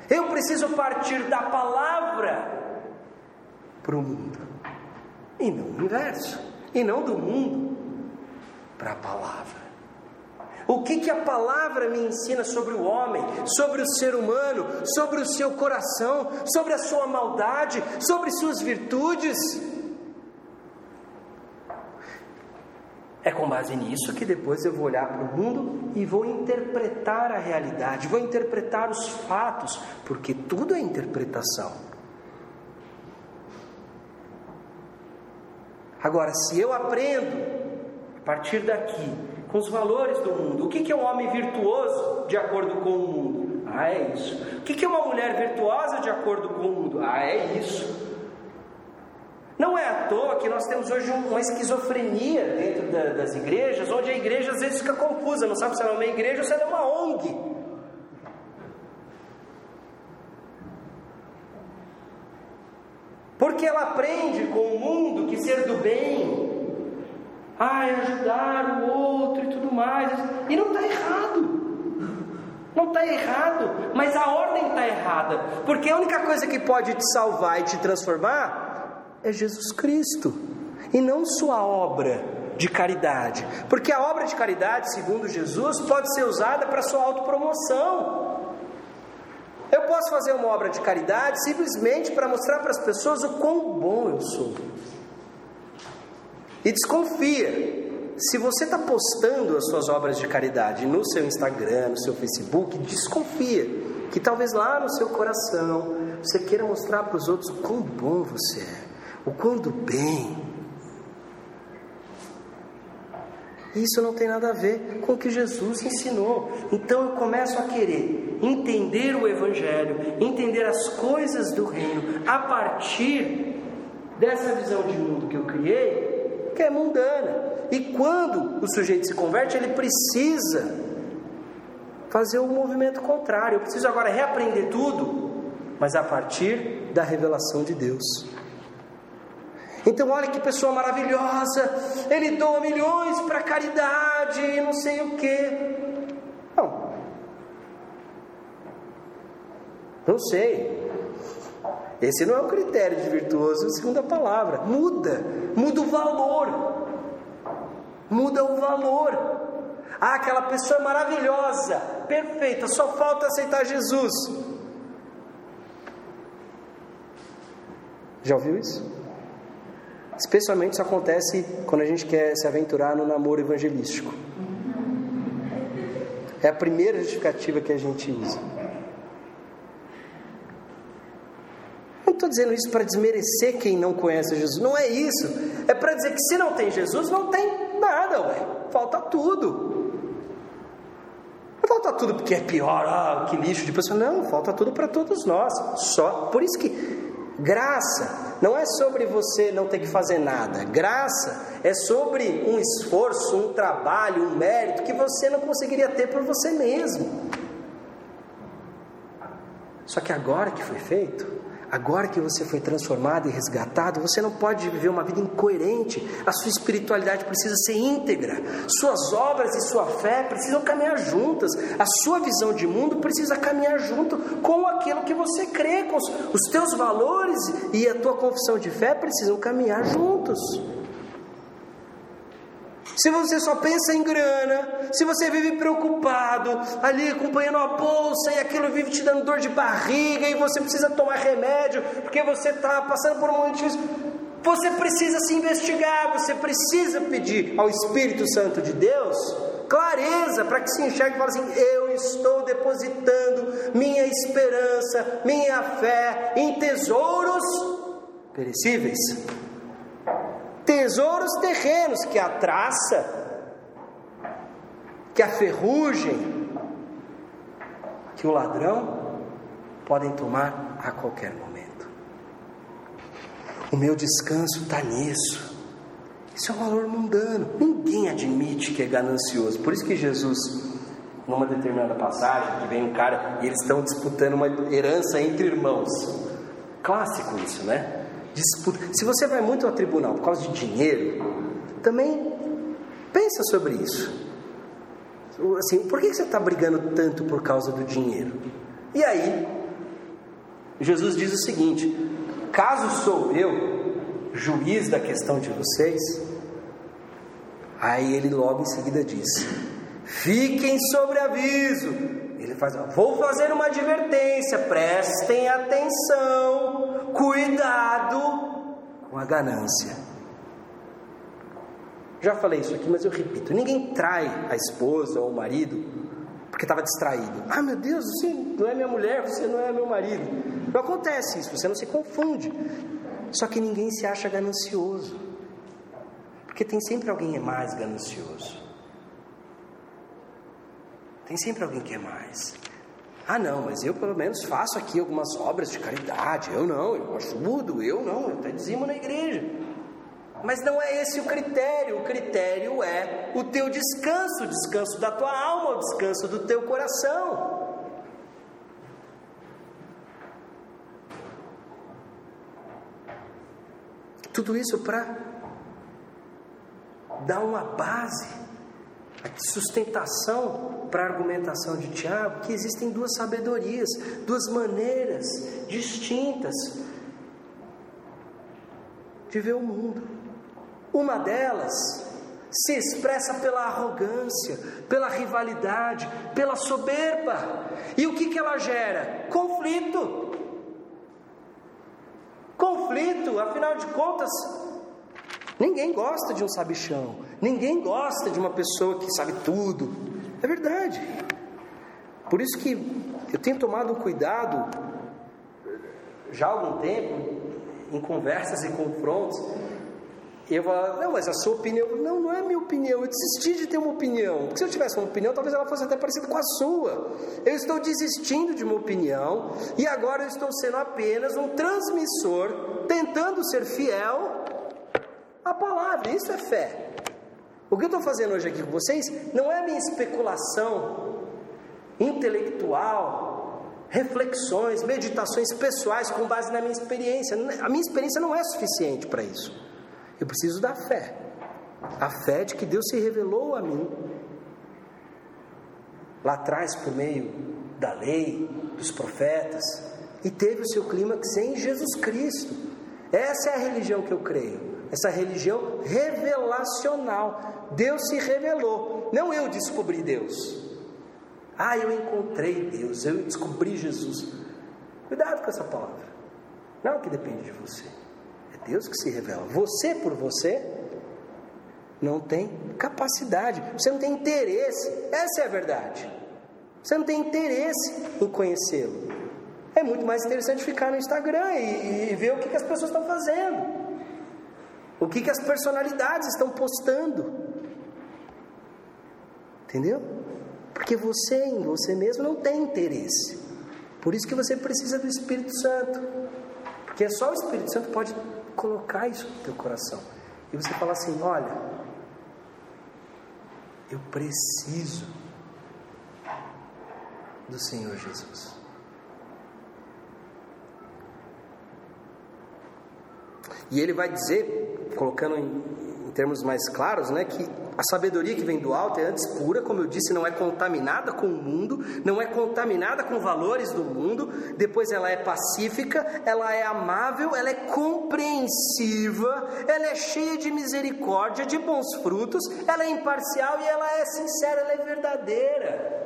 Speaker 1: Eu preciso partir da palavra para o mundo, e não o inverso, e não do mundo para a palavra. O que, que a palavra me ensina sobre o homem, sobre o ser humano, sobre o seu coração, sobre a sua maldade, sobre suas virtudes? É com base nisso que depois eu vou olhar para o mundo e vou interpretar a realidade, vou interpretar os fatos, porque tudo é interpretação. Agora, se eu aprendo a partir daqui com os valores do mundo, o que é um homem virtuoso de acordo com o mundo? Ah, é isso. O que é uma mulher virtuosa de acordo com o mundo? Ah, é isso. Não é à toa que nós temos hoje uma esquizofrenia dentro da, das igrejas, onde a igreja às vezes fica confusa, não sabe se ela é uma igreja ou se ela é uma ONG. Porque ela aprende com o mundo que ser do bem, ai, ajudar o outro e tudo mais, e não está errado. Não está errado, mas a ordem está errada, porque a única coisa que pode te salvar e te transformar é Jesus Cristo e não sua obra de caridade, porque a obra de caridade, segundo Jesus, pode ser usada para sua autopromoção. Eu posso fazer uma obra de caridade simplesmente para mostrar para as pessoas o quão bom eu sou. E desconfia, se você está postando as suas obras de caridade no seu Instagram, no seu Facebook, desconfia que talvez lá no seu coração você queira mostrar para os outros o quão bom você é o quão do bem. Isso não tem nada a ver com o que Jesus ensinou. Então eu começo a querer entender o Evangelho, entender as coisas do reino, a partir dessa visão de mundo que eu criei, que é mundana. E quando o sujeito se converte, ele precisa fazer o um movimento contrário. Eu preciso agora reaprender tudo, mas a partir da revelação de Deus. Então, olha que pessoa maravilhosa, ele doa milhões para caridade e não sei o que. Não. Não sei. Esse não é o critério de virtuoso, segundo a palavra. Muda, muda o valor. Muda o valor. Ah, aquela pessoa é maravilhosa, perfeita, só falta aceitar Jesus. Já ouviu isso? Especialmente isso acontece quando a gente quer se aventurar no namoro evangelístico. É a primeira justificativa que a gente usa. Não estou dizendo isso para desmerecer quem não conhece Jesus, não é isso. É para dizer que se não tem Jesus, não tem nada, ué. falta tudo. Não falta tudo porque é pior, ah, que lixo de pessoa. Não, falta tudo para todos nós. Só por isso que Graça não é sobre você não ter que fazer nada. Graça é sobre um esforço, um trabalho, um mérito que você não conseguiria ter por você mesmo. Só que agora que foi feito, Agora que você foi transformado e resgatado, você não pode viver uma vida incoerente. A sua espiritualidade precisa ser íntegra. Suas obras e sua fé precisam caminhar juntas. A sua visão de mundo precisa caminhar junto com aquilo que você crê, com os, os teus valores e a tua confissão de fé precisam caminhar juntos. Se você só pensa em grana, se você vive preocupado, ali acompanhando a bolsa e aquilo vive te dando dor de barriga e você precisa tomar remédio porque você está passando por um momento difícil, você precisa se investigar, você precisa pedir ao Espírito Santo de Deus clareza para que se enxergue e fale assim: eu estou depositando minha esperança, minha fé em tesouros perecíveis tesouros terrenos que a traça, que a ferrugem, que o ladrão podem tomar a qualquer momento. O meu descanso está nisso. Isso é um valor mundano. Ninguém admite que é ganancioso. Por isso que Jesus, numa determinada passagem, que vem um cara e eles estão disputando uma herança entre irmãos. Clássico isso, né? Disputa. Se você vai muito ao tribunal por causa de dinheiro, também pensa sobre isso. Assim, por que você está brigando tanto por causa do dinheiro? E aí, Jesus diz o seguinte: caso sou eu juiz da questão de vocês, aí ele logo em seguida diz: fiquem sobre aviso. Ele faz, vou fazer uma advertência, prestem atenção cuidado com a ganância. Já falei isso aqui, mas eu repito: ninguém trai a esposa ou o marido porque estava distraído. Ah, meu Deus, você não é minha mulher, você não é meu marido. Não acontece isso, você não se confunde. Só que ninguém se acha ganancioso. Porque tem sempre alguém que é mais ganancioso. Tem sempre alguém que é mais. Ah, não, mas eu pelo menos faço aqui algumas obras de caridade. Eu não, eu ajudo, eu não, eu até dizimo na igreja. Mas não é esse o critério. O critério é o teu descanso, o descanso da tua alma, o descanso do teu coração. Tudo isso para dar uma base, a sustentação para a argumentação de Tiago que existem duas sabedorias, duas maneiras distintas de ver o mundo. Uma delas se expressa pela arrogância, pela rivalidade, pela soberba. E o que, que ela gera? Conflito. Conflito, afinal de contas, ninguém gosta de um sabichão, ninguém gosta de uma pessoa que sabe tudo, é verdade. Por isso que eu tenho tomado cuidado já há algum tempo em conversas e confrontos. Eu falo, não, mas a sua opinião. Não, não é minha opinião. Eu desisti de ter uma opinião. Porque se eu tivesse uma opinião, talvez ela fosse até parecida com a sua. Eu estou desistindo de uma opinião e agora eu estou sendo apenas um transmissor, tentando ser fiel à palavra. Isso é fé. O que eu estou fazendo hoje aqui com vocês não é minha especulação intelectual, reflexões, meditações pessoais com base na minha experiência. A minha experiência não é suficiente para isso. Eu preciso da fé. A fé de que Deus se revelou a mim lá atrás por meio da lei, dos profetas, e teve o seu clímax em Jesus Cristo. Essa é a religião que eu creio essa religião revelacional. Deus se revelou, não eu descobri Deus. Ah, eu encontrei Deus, eu descobri Jesus. Cuidado com essa palavra. Não é o que depende de você. É Deus que se revela. Você por você não tem capacidade, você não tem interesse. Essa é a verdade. Você não tem interesse em conhecê-lo. É muito mais interessante ficar no Instagram e, e ver o que, que as pessoas estão fazendo. O que, que as personalidades estão postando? Entendeu? Porque você em você mesmo não tem interesse. Por isso que você precisa do Espírito Santo. Porque só o Espírito Santo pode colocar isso no teu coração. E você fala assim: olha, eu preciso do Senhor Jesus. E ele vai dizer colocando em, em termos mais claros, né, que A sabedoria que vem do alto é antes pura, como eu disse, não é contaminada com o mundo, não é contaminada com valores do mundo. Depois ela é pacífica, ela é amável, ela é compreensiva, ela é cheia de misericórdia, de bons frutos, ela é imparcial e ela é sincera, ela é verdadeira.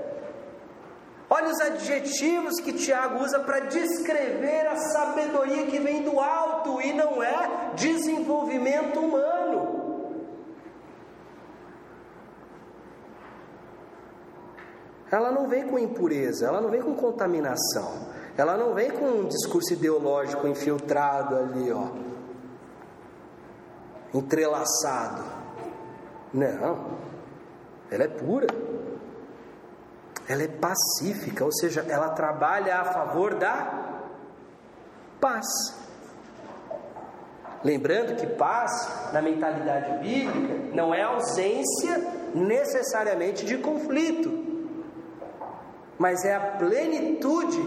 Speaker 1: Olha os adjetivos que Tiago usa para descrever a sabedoria que vem do alto e não é desenvolvimento humano. ela não vem com impureza, ela não vem com contaminação, ela não vem com um discurso ideológico infiltrado ali, ó, entrelaçado. Não, ela é pura, ela é pacífica, ou seja, ela trabalha a favor da paz. Lembrando que paz, na mentalidade bíblica, não é ausência necessariamente de conflito mas é a plenitude,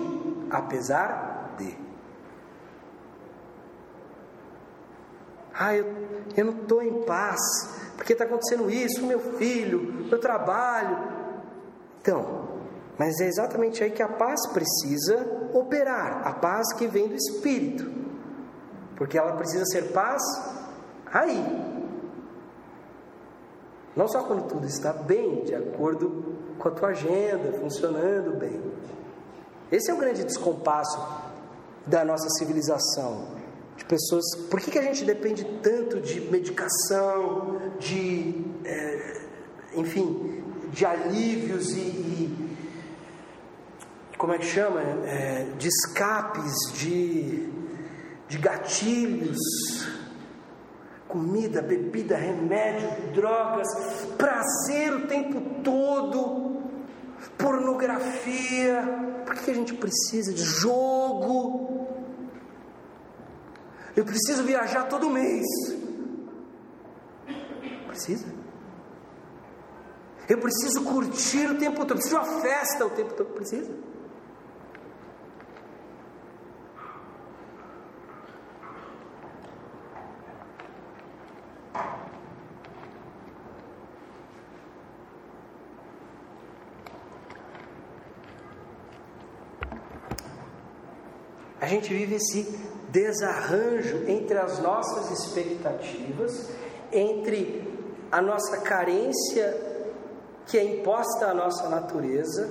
Speaker 1: apesar de. Ah, eu, eu não estou em paz, porque está acontecendo isso, meu filho, meu trabalho. Então, mas é exatamente aí que a paz precisa operar, a paz que vem do Espírito, porque ela precisa ser paz aí, não só quando tudo está bem, de acordo com a tua agenda, funcionando bem. Esse é o grande descompasso da nossa civilização. De pessoas. Por que, que a gente depende tanto de medicação, de. É, enfim, de alívios e, e. como é que chama? É, de escapes, de, de gatilhos comida, bebida, remédio, drogas, prazer o tempo todo, pornografia. Por que a gente precisa de jogo? Eu preciso viajar todo mês. Precisa? Eu preciso curtir o tempo todo, eu preciso de uma festa o tempo todo. Precisa? a gente vive esse desarranjo entre as nossas expectativas, entre a nossa carência que é imposta à nossa natureza,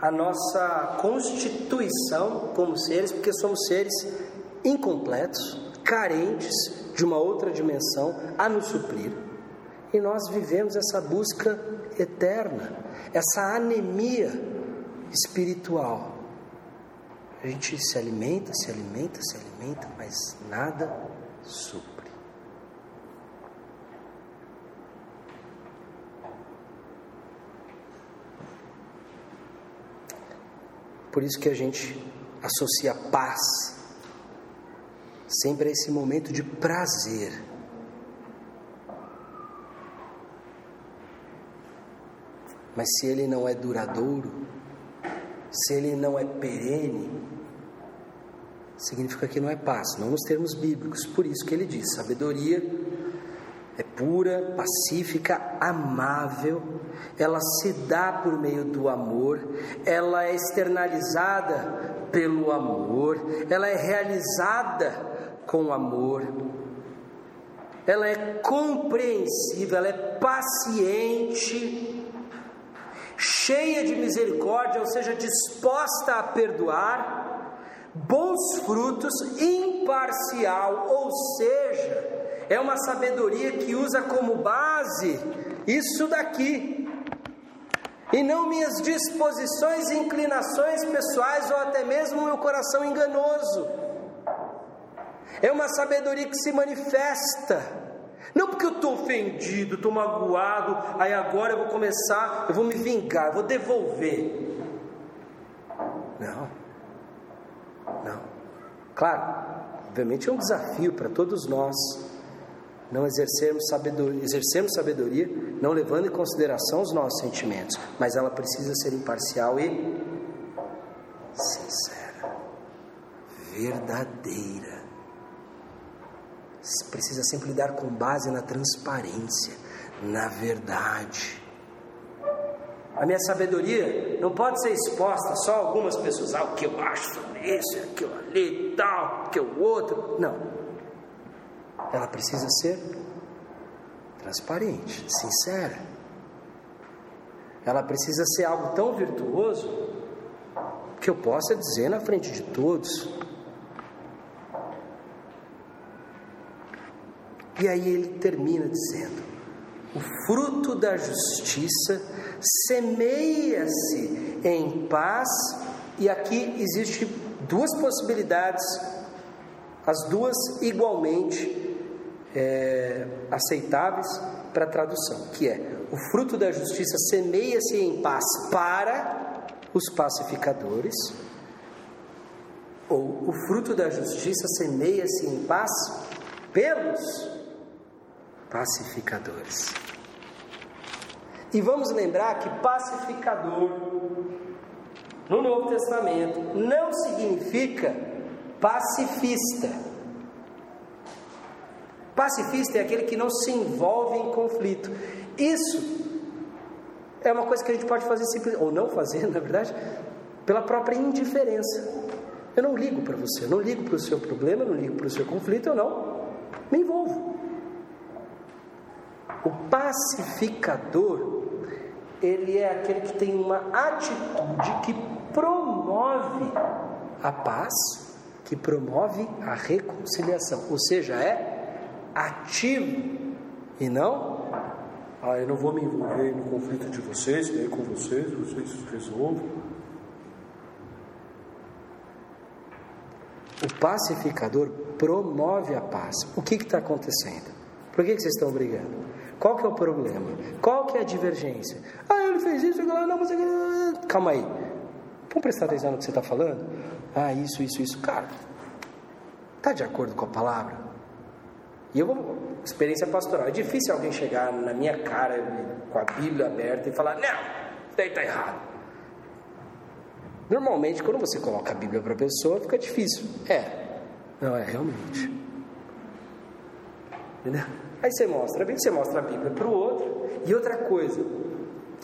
Speaker 1: a nossa constituição como seres, porque somos seres incompletos, carentes de uma outra dimensão a nos suprir. E nós vivemos essa busca eterna, essa anemia espiritual. A gente se alimenta, se alimenta, se alimenta, mas nada supre. Por isso que a gente associa paz sempre a esse momento de prazer. Mas se ele não é duradouro, se ele não é perene, significa que não é paz, não nos termos bíblicos. Por isso que ele diz: sabedoria é pura, pacífica, amável, ela se dá por meio do amor, ela é externalizada pelo amor, ela é realizada com amor, ela é compreensível, ela é paciente, cheia de misericórdia, ou seja, disposta a perdoar bons frutos, imparcial, ou seja, é uma sabedoria que usa como base isso daqui, e não minhas disposições e inclinações pessoais ou até mesmo meu coração enganoso. É uma sabedoria que se manifesta. Não porque eu estou ofendido, estou magoado, aí agora eu vou começar, eu vou me vingar, eu vou devolver. Não. Não. Claro, obviamente é um desafio para todos nós não exercermos sabedoria, exercermos sabedoria, não levando em consideração os nossos sentimentos, mas ela precisa ser imparcial e sincera, verdadeira. Precisa sempre lidar com base na transparência, na verdade. A minha sabedoria não pode ser exposta só a algumas pessoas, ah, o que eu acho sobre isso, aquilo ali, tal, que o outro. Não. Ela precisa ser transparente, sincera. Ela precisa ser algo tão virtuoso que eu possa dizer na frente de todos. E aí ele termina dizendo: o fruto da justiça semeia-se em paz, e aqui existe duas possibilidades, as duas igualmente é, aceitáveis para a tradução, que é o fruto da justiça semeia-se em paz para os pacificadores, ou o fruto da justiça semeia-se em paz pelos pacificadores. E vamos lembrar que pacificador no Novo Testamento não significa pacifista. Pacifista é aquele que não se envolve em conflito. Isso é uma coisa que a gente pode fazer simples, ou não fazer, na verdade, pela própria indiferença. Eu não ligo para você, eu não ligo para o seu problema, eu não ligo para o seu conflito, eu não me envolvo. O pacificador ele é aquele que tem uma atitude que promove a paz, que promove a reconciliação, ou seja, é ativo e não, ah, eu não vou me envolver no conflito de vocês, nem com vocês, vocês resolvam. O pacificador promove a paz. O que está acontecendo? Por que, que vocês estão brigando? Qual que é o problema? Qual que é a divergência? Ah, ele fez isso, não, mas... Calma aí. Vamos prestar atenção no que você está falando? Ah, isso, isso, isso. Cara, está de acordo com a palavra? E eu vou... Experiência pastoral. É difícil alguém chegar na minha cara com a Bíblia aberta e falar, não, isso daí está errado. Normalmente, quando você coloca a Bíblia para a pessoa, fica difícil. É. Não, é realmente. Entendeu? Aí você mostra, bem você mostra a Bíblia para o outro. E outra coisa,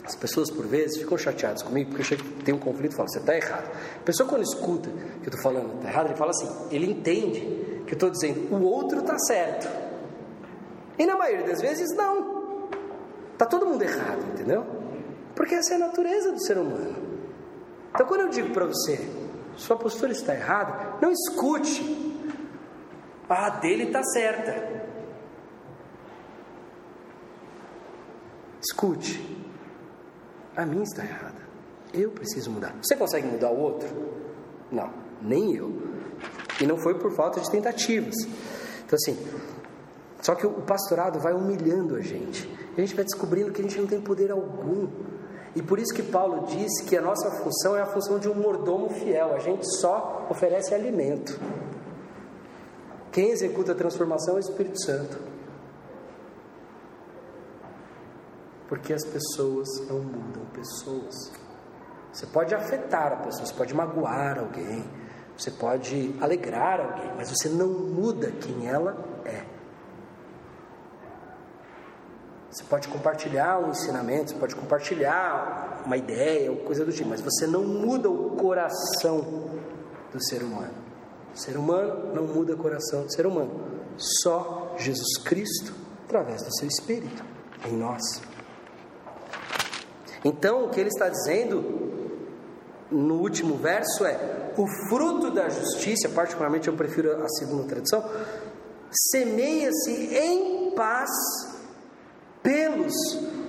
Speaker 1: as pessoas por vezes ficam chateadas comigo porque eu chego, tem um conflito e falo, você está errado. A pessoa quando escuta que eu estou falando está errado, ele fala assim, ele entende que eu estou dizendo, o outro está certo. E na maioria das vezes não. Está todo mundo errado, entendeu? Porque essa é a natureza do ser humano. Então quando eu digo para você, sua postura está errada, não escute. Ah, a dele está certa. Escute, a minha está errada. Eu preciso mudar. Você consegue mudar o outro? Não, nem eu. E não foi por falta de tentativas. Então, assim, só que o pastorado vai humilhando a gente. A gente vai descobrindo que a gente não tem poder algum. E por isso que Paulo diz que a nossa função é a função de um mordomo fiel. A gente só oferece alimento. Quem executa a transformação é o Espírito Santo. Porque as pessoas não mudam pessoas. Você pode afetar a pessoa, você pode magoar alguém, você pode alegrar alguém, mas você não muda quem ela é. Você pode compartilhar um ensinamento, você pode compartilhar uma ideia ou coisa do tipo, mas você não muda o coração do ser humano. O ser humano não muda o coração do ser humano. Só Jesus Cristo, através do seu Espírito, em nós. Então, o que ele está dizendo no último verso é: o fruto da justiça, particularmente eu prefiro a segunda tradução, semeia-se em paz pelos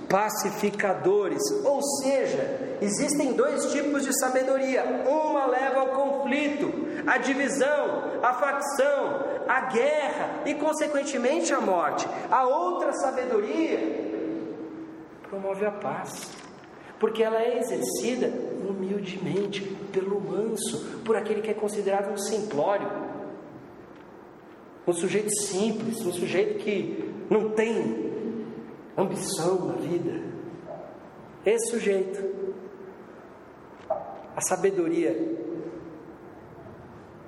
Speaker 1: pacificadores. Ou seja, existem dois tipos de sabedoria: uma leva ao conflito, à divisão, à facção, à guerra e, consequentemente, à morte. A outra sabedoria promove a paz porque ela é exercida humildemente, pelo manso, por aquele que é considerado um simplório, um sujeito simples, um sujeito que não tem ambição na vida. Esse sujeito, a sabedoria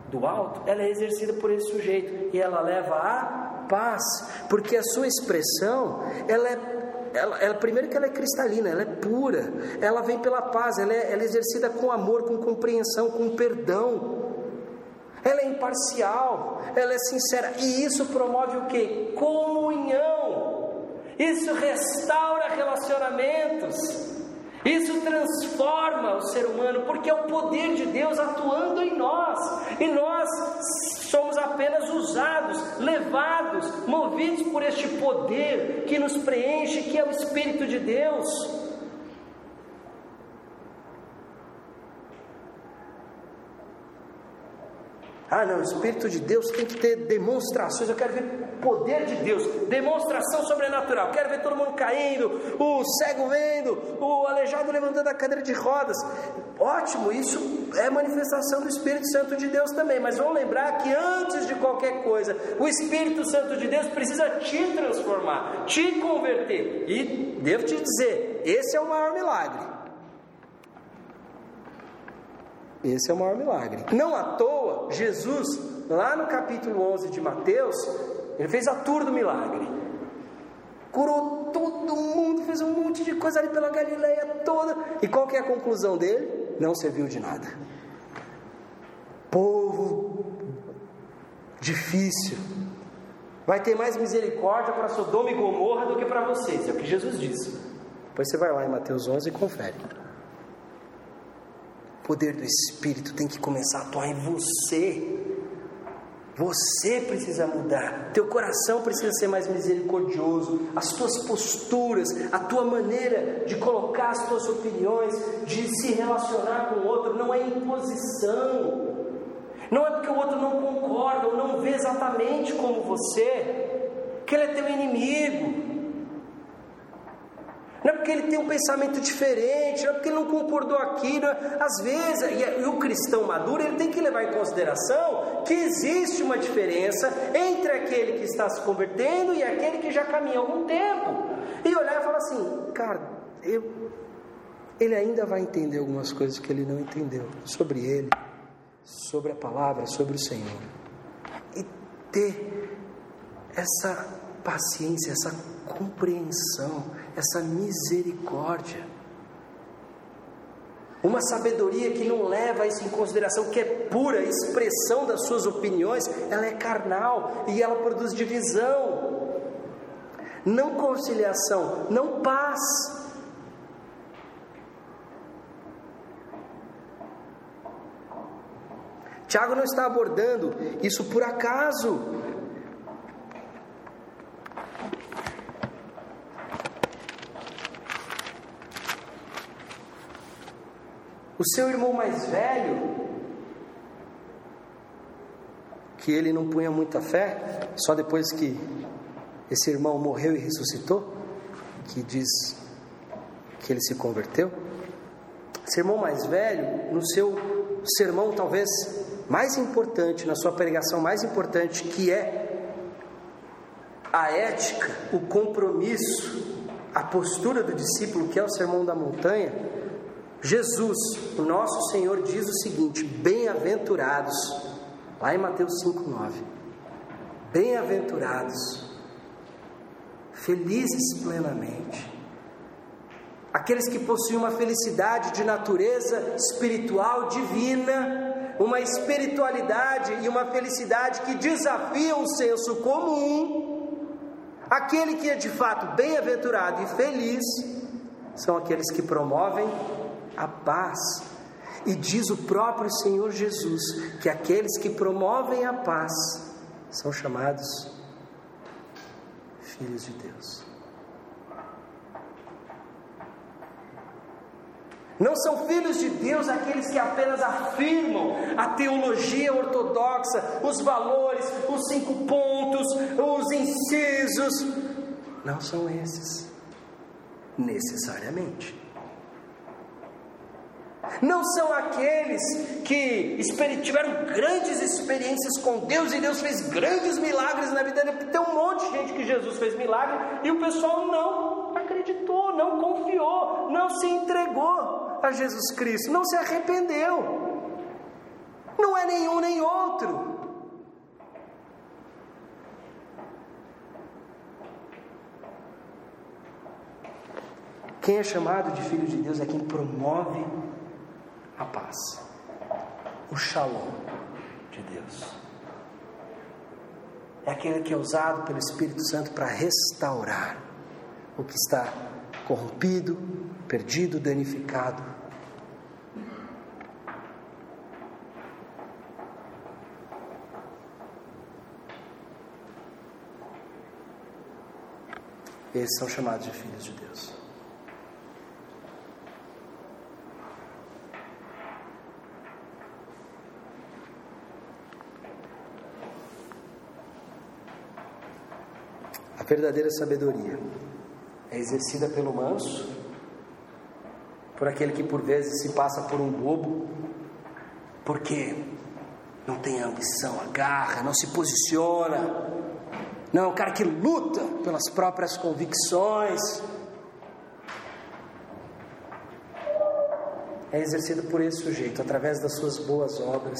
Speaker 1: do alto, ela é exercida por esse sujeito e ela leva à paz, porque a sua expressão, ela é ela, ela, primeiro que ela é cristalina, ela é pura, ela vem pela paz, ela é, ela é exercida com amor, com compreensão, com perdão. Ela é imparcial, ela é sincera, e isso promove o que? Comunhão. Isso restaura relacionamentos. Isso transforma o ser humano, porque é o poder de Deus atuando em nós, e nós somos apenas usados, levados, movidos por este poder que nos preenche, que é o Espírito de Deus. Ah, não, o Espírito de Deus tem que ter demonstrações. Eu quero ver poder de Deus, demonstração sobrenatural. Quero ver todo mundo caindo, o cego vendo, o aleijado levantando a cadeira de rodas. Ótimo, isso é manifestação do Espírito Santo de Deus também. Mas vamos lembrar que antes de qualquer coisa, o Espírito Santo de Deus precisa te transformar, te converter. E devo te dizer, esse é o maior milagre. Esse é o maior milagre. Não à toa, Jesus, lá no capítulo 11 de Mateus, ele fez a tour do milagre. Curou todo mundo, fez um monte de coisa ali pela Galileia toda. E qual que é a conclusão dele? Não serviu de nada. Povo difícil. Vai ter mais misericórdia para Sodoma e Gomorra do que para vocês. É o que Jesus disse. Depois você vai lá em Mateus 11 e confere. Poder do Espírito tem que começar a atuar em você. Você precisa mudar, teu coração precisa ser mais misericordioso, as tuas posturas, a tua maneira de colocar as tuas opiniões, de se relacionar com o outro, não é imposição, não é porque o outro não concorda ou não vê exatamente como você, que ele é teu inimigo, não é porque ele tem um pensamento diferente, não é porque ele não concordou aqui. É... Às vezes, e, e o cristão maduro ele tem que levar em consideração que existe uma diferença entre aquele que está se convertendo e aquele que já caminha há algum tempo. E olhar e falar assim, cara, eu, ele ainda vai entender algumas coisas que ele não entendeu sobre ele, sobre a palavra, sobre o Senhor. E ter essa paciência, essa compreensão essa misericórdia. Uma sabedoria que não leva isso em consideração, que é pura expressão das suas opiniões, ela é carnal e ela produz divisão, não conciliação, não paz. Tiago não está abordando isso por acaso. O seu irmão mais velho, que ele não punha muita fé, só depois que esse irmão morreu e ressuscitou, que diz que ele se converteu. Esse irmão mais velho, no seu sermão talvez mais importante, na sua pregação mais importante, que é a ética, o compromisso, a postura do discípulo, que é o sermão da montanha, Jesus, o nosso Senhor, diz o seguinte: bem-aventurados, lá em Mateus 5,9: bem-aventurados, felizes plenamente, aqueles que possuem uma felicidade de natureza espiritual divina, uma espiritualidade e uma felicidade que desafiam o senso comum, aquele que é de fato bem-aventurado e feliz, são aqueles que promovem a paz. E diz o próprio Senhor Jesus que aqueles que promovem a paz são chamados filhos de Deus. Não são filhos de Deus aqueles que apenas afirmam a teologia ortodoxa, os valores, os cinco pontos, os incisos. Não são esses, necessariamente. Não são aqueles que tiveram grandes experiências com Deus e Deus fez grandes milagres na vida dele. Tem um monte de gente que Jesus fez milagre e o pessoal não acreditou, não confiou, não se entregou a Jesus Cristo, não se arrependeu. Não é nenhum nem outro. Quem é chamado de filho de Deus é quem promove a paz, o shalom de Deus. É aquele que é usado pelo Espírito Santo para restaurar o que está corrompido, perdido, danificado. Esses são chamados de filhos de Deus. Verdadeira sabedoria é exercida pelo manso, por aquele que por vezes se passa por um bobo, porque não tem ambição, a garra, não se posiciona. Não, é um cara que luta pelas próprias convicções. É exercido por esse sujeito, através das suas boas obras,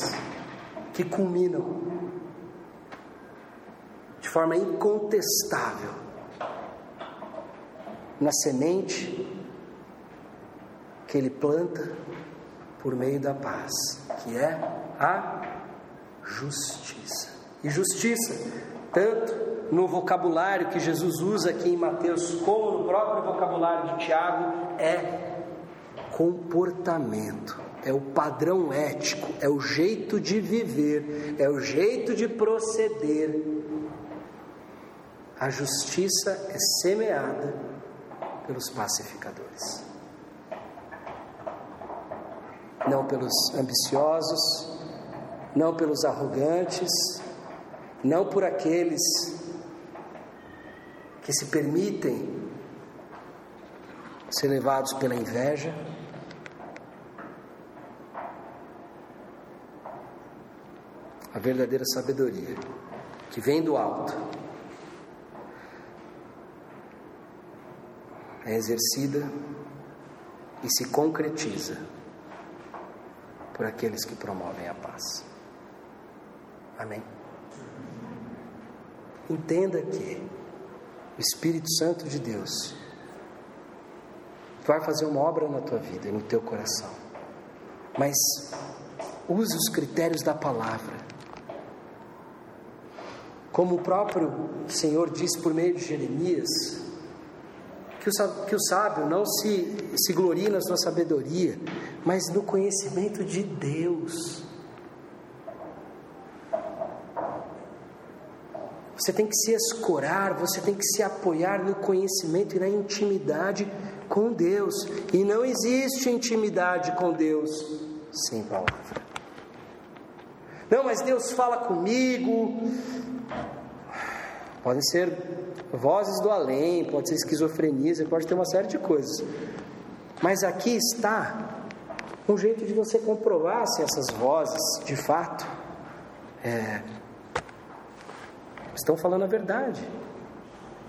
Speaker 1: que culminam forma incontestável na semente que ele planta por meio da paz, que é a justiça. E justiça, tanto no vocabulário que Jesus usa aqui em Mateus, como no próprio vocabulário de Tiago, é comportamento, é o padrão ético, é o jeito de viver, é o jeito de proceder. A justiça é semeada pelos pacificadores, não pelos ambiciosos, não pelos arrogantes, não por aqueles que se permitem ser levados pela inveja. A verdadeira sabedoria que vem do alto é exercida e se concretiza por aqueles que promovem a paz. Amém? Entenda que o Espírito Santo de Deus vai fazer uma obra na tua vida e no teu coração, mas use os critérios da palavra. Como o próprio Senhor disse por meio de Jeremias, que o, que o sábio não se, se glorie na sua sabedoria, mas no conhecimento de Deus. Você tem que se escorar, você tem que se apoiar no conhecimento e na intimidade com Deus. E não existe intimidade com Deus sem palavra. Não, mas Deus fala comigo. Podem ser vozes do além, pode ser esquizofrenia, pode ter uma série de coisas. Mas aqui está um jeito de você comprovar se essas vozes, de fato, é, estão falando a verdade.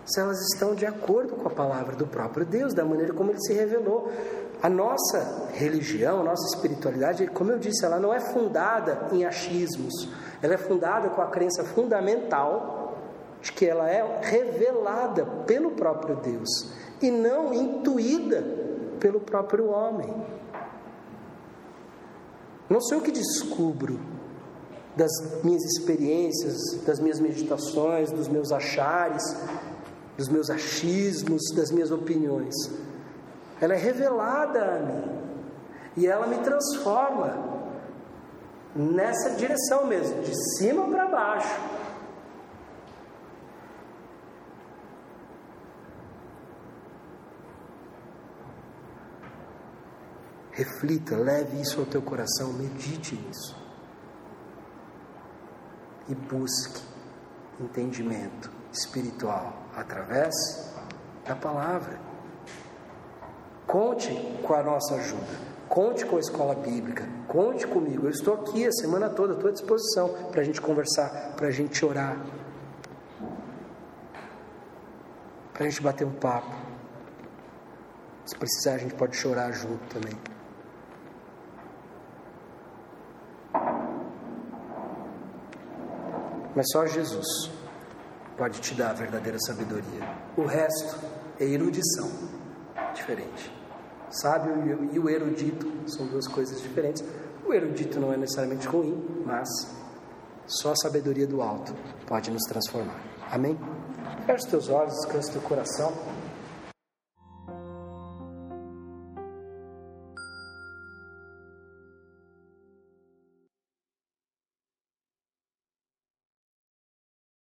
Speaker 1: Se elas estão de acordo com a palavra do próprio Deus, da maneira como ele se revelou. A nossa religião, a nossa espiritualidade, como eu disse, ela não é fundada em achismos, ela é fundada com a crença fundamental de que ela é revelada pelo próprio Deus e não intuída pelo próprio homem. Não sou eu que descubro das minhas experiências, das minhas meditações, dos meus achares, dos meus achismos, das minhas opiniões. Ela é revelada a mim e ela me transforma nessa direção mesmo, de cima para baixo. Reflita, leve isso ao teu coração, medite nisso e busque entendimento espiritual através da palavra. Conte com a nossa ajuda, conte com a escola bíblica, conte comigo. Eu estou aqui a semana toda, estou à disposição para a gente conversar, para a gente orar, para a gente bater um papo. Se precisar, a gente pode chorar junto também. Mas só Jesus pode te dar a verdadeira sabedoria. O resto é erudição. diferente. Sábio e o erudito são duas coisas diferentes. O erudito não é necessariamente ruim, mas só a sabedoria do alto pode nos transformar. Amém? Feche teus olhos, descanse teu coração.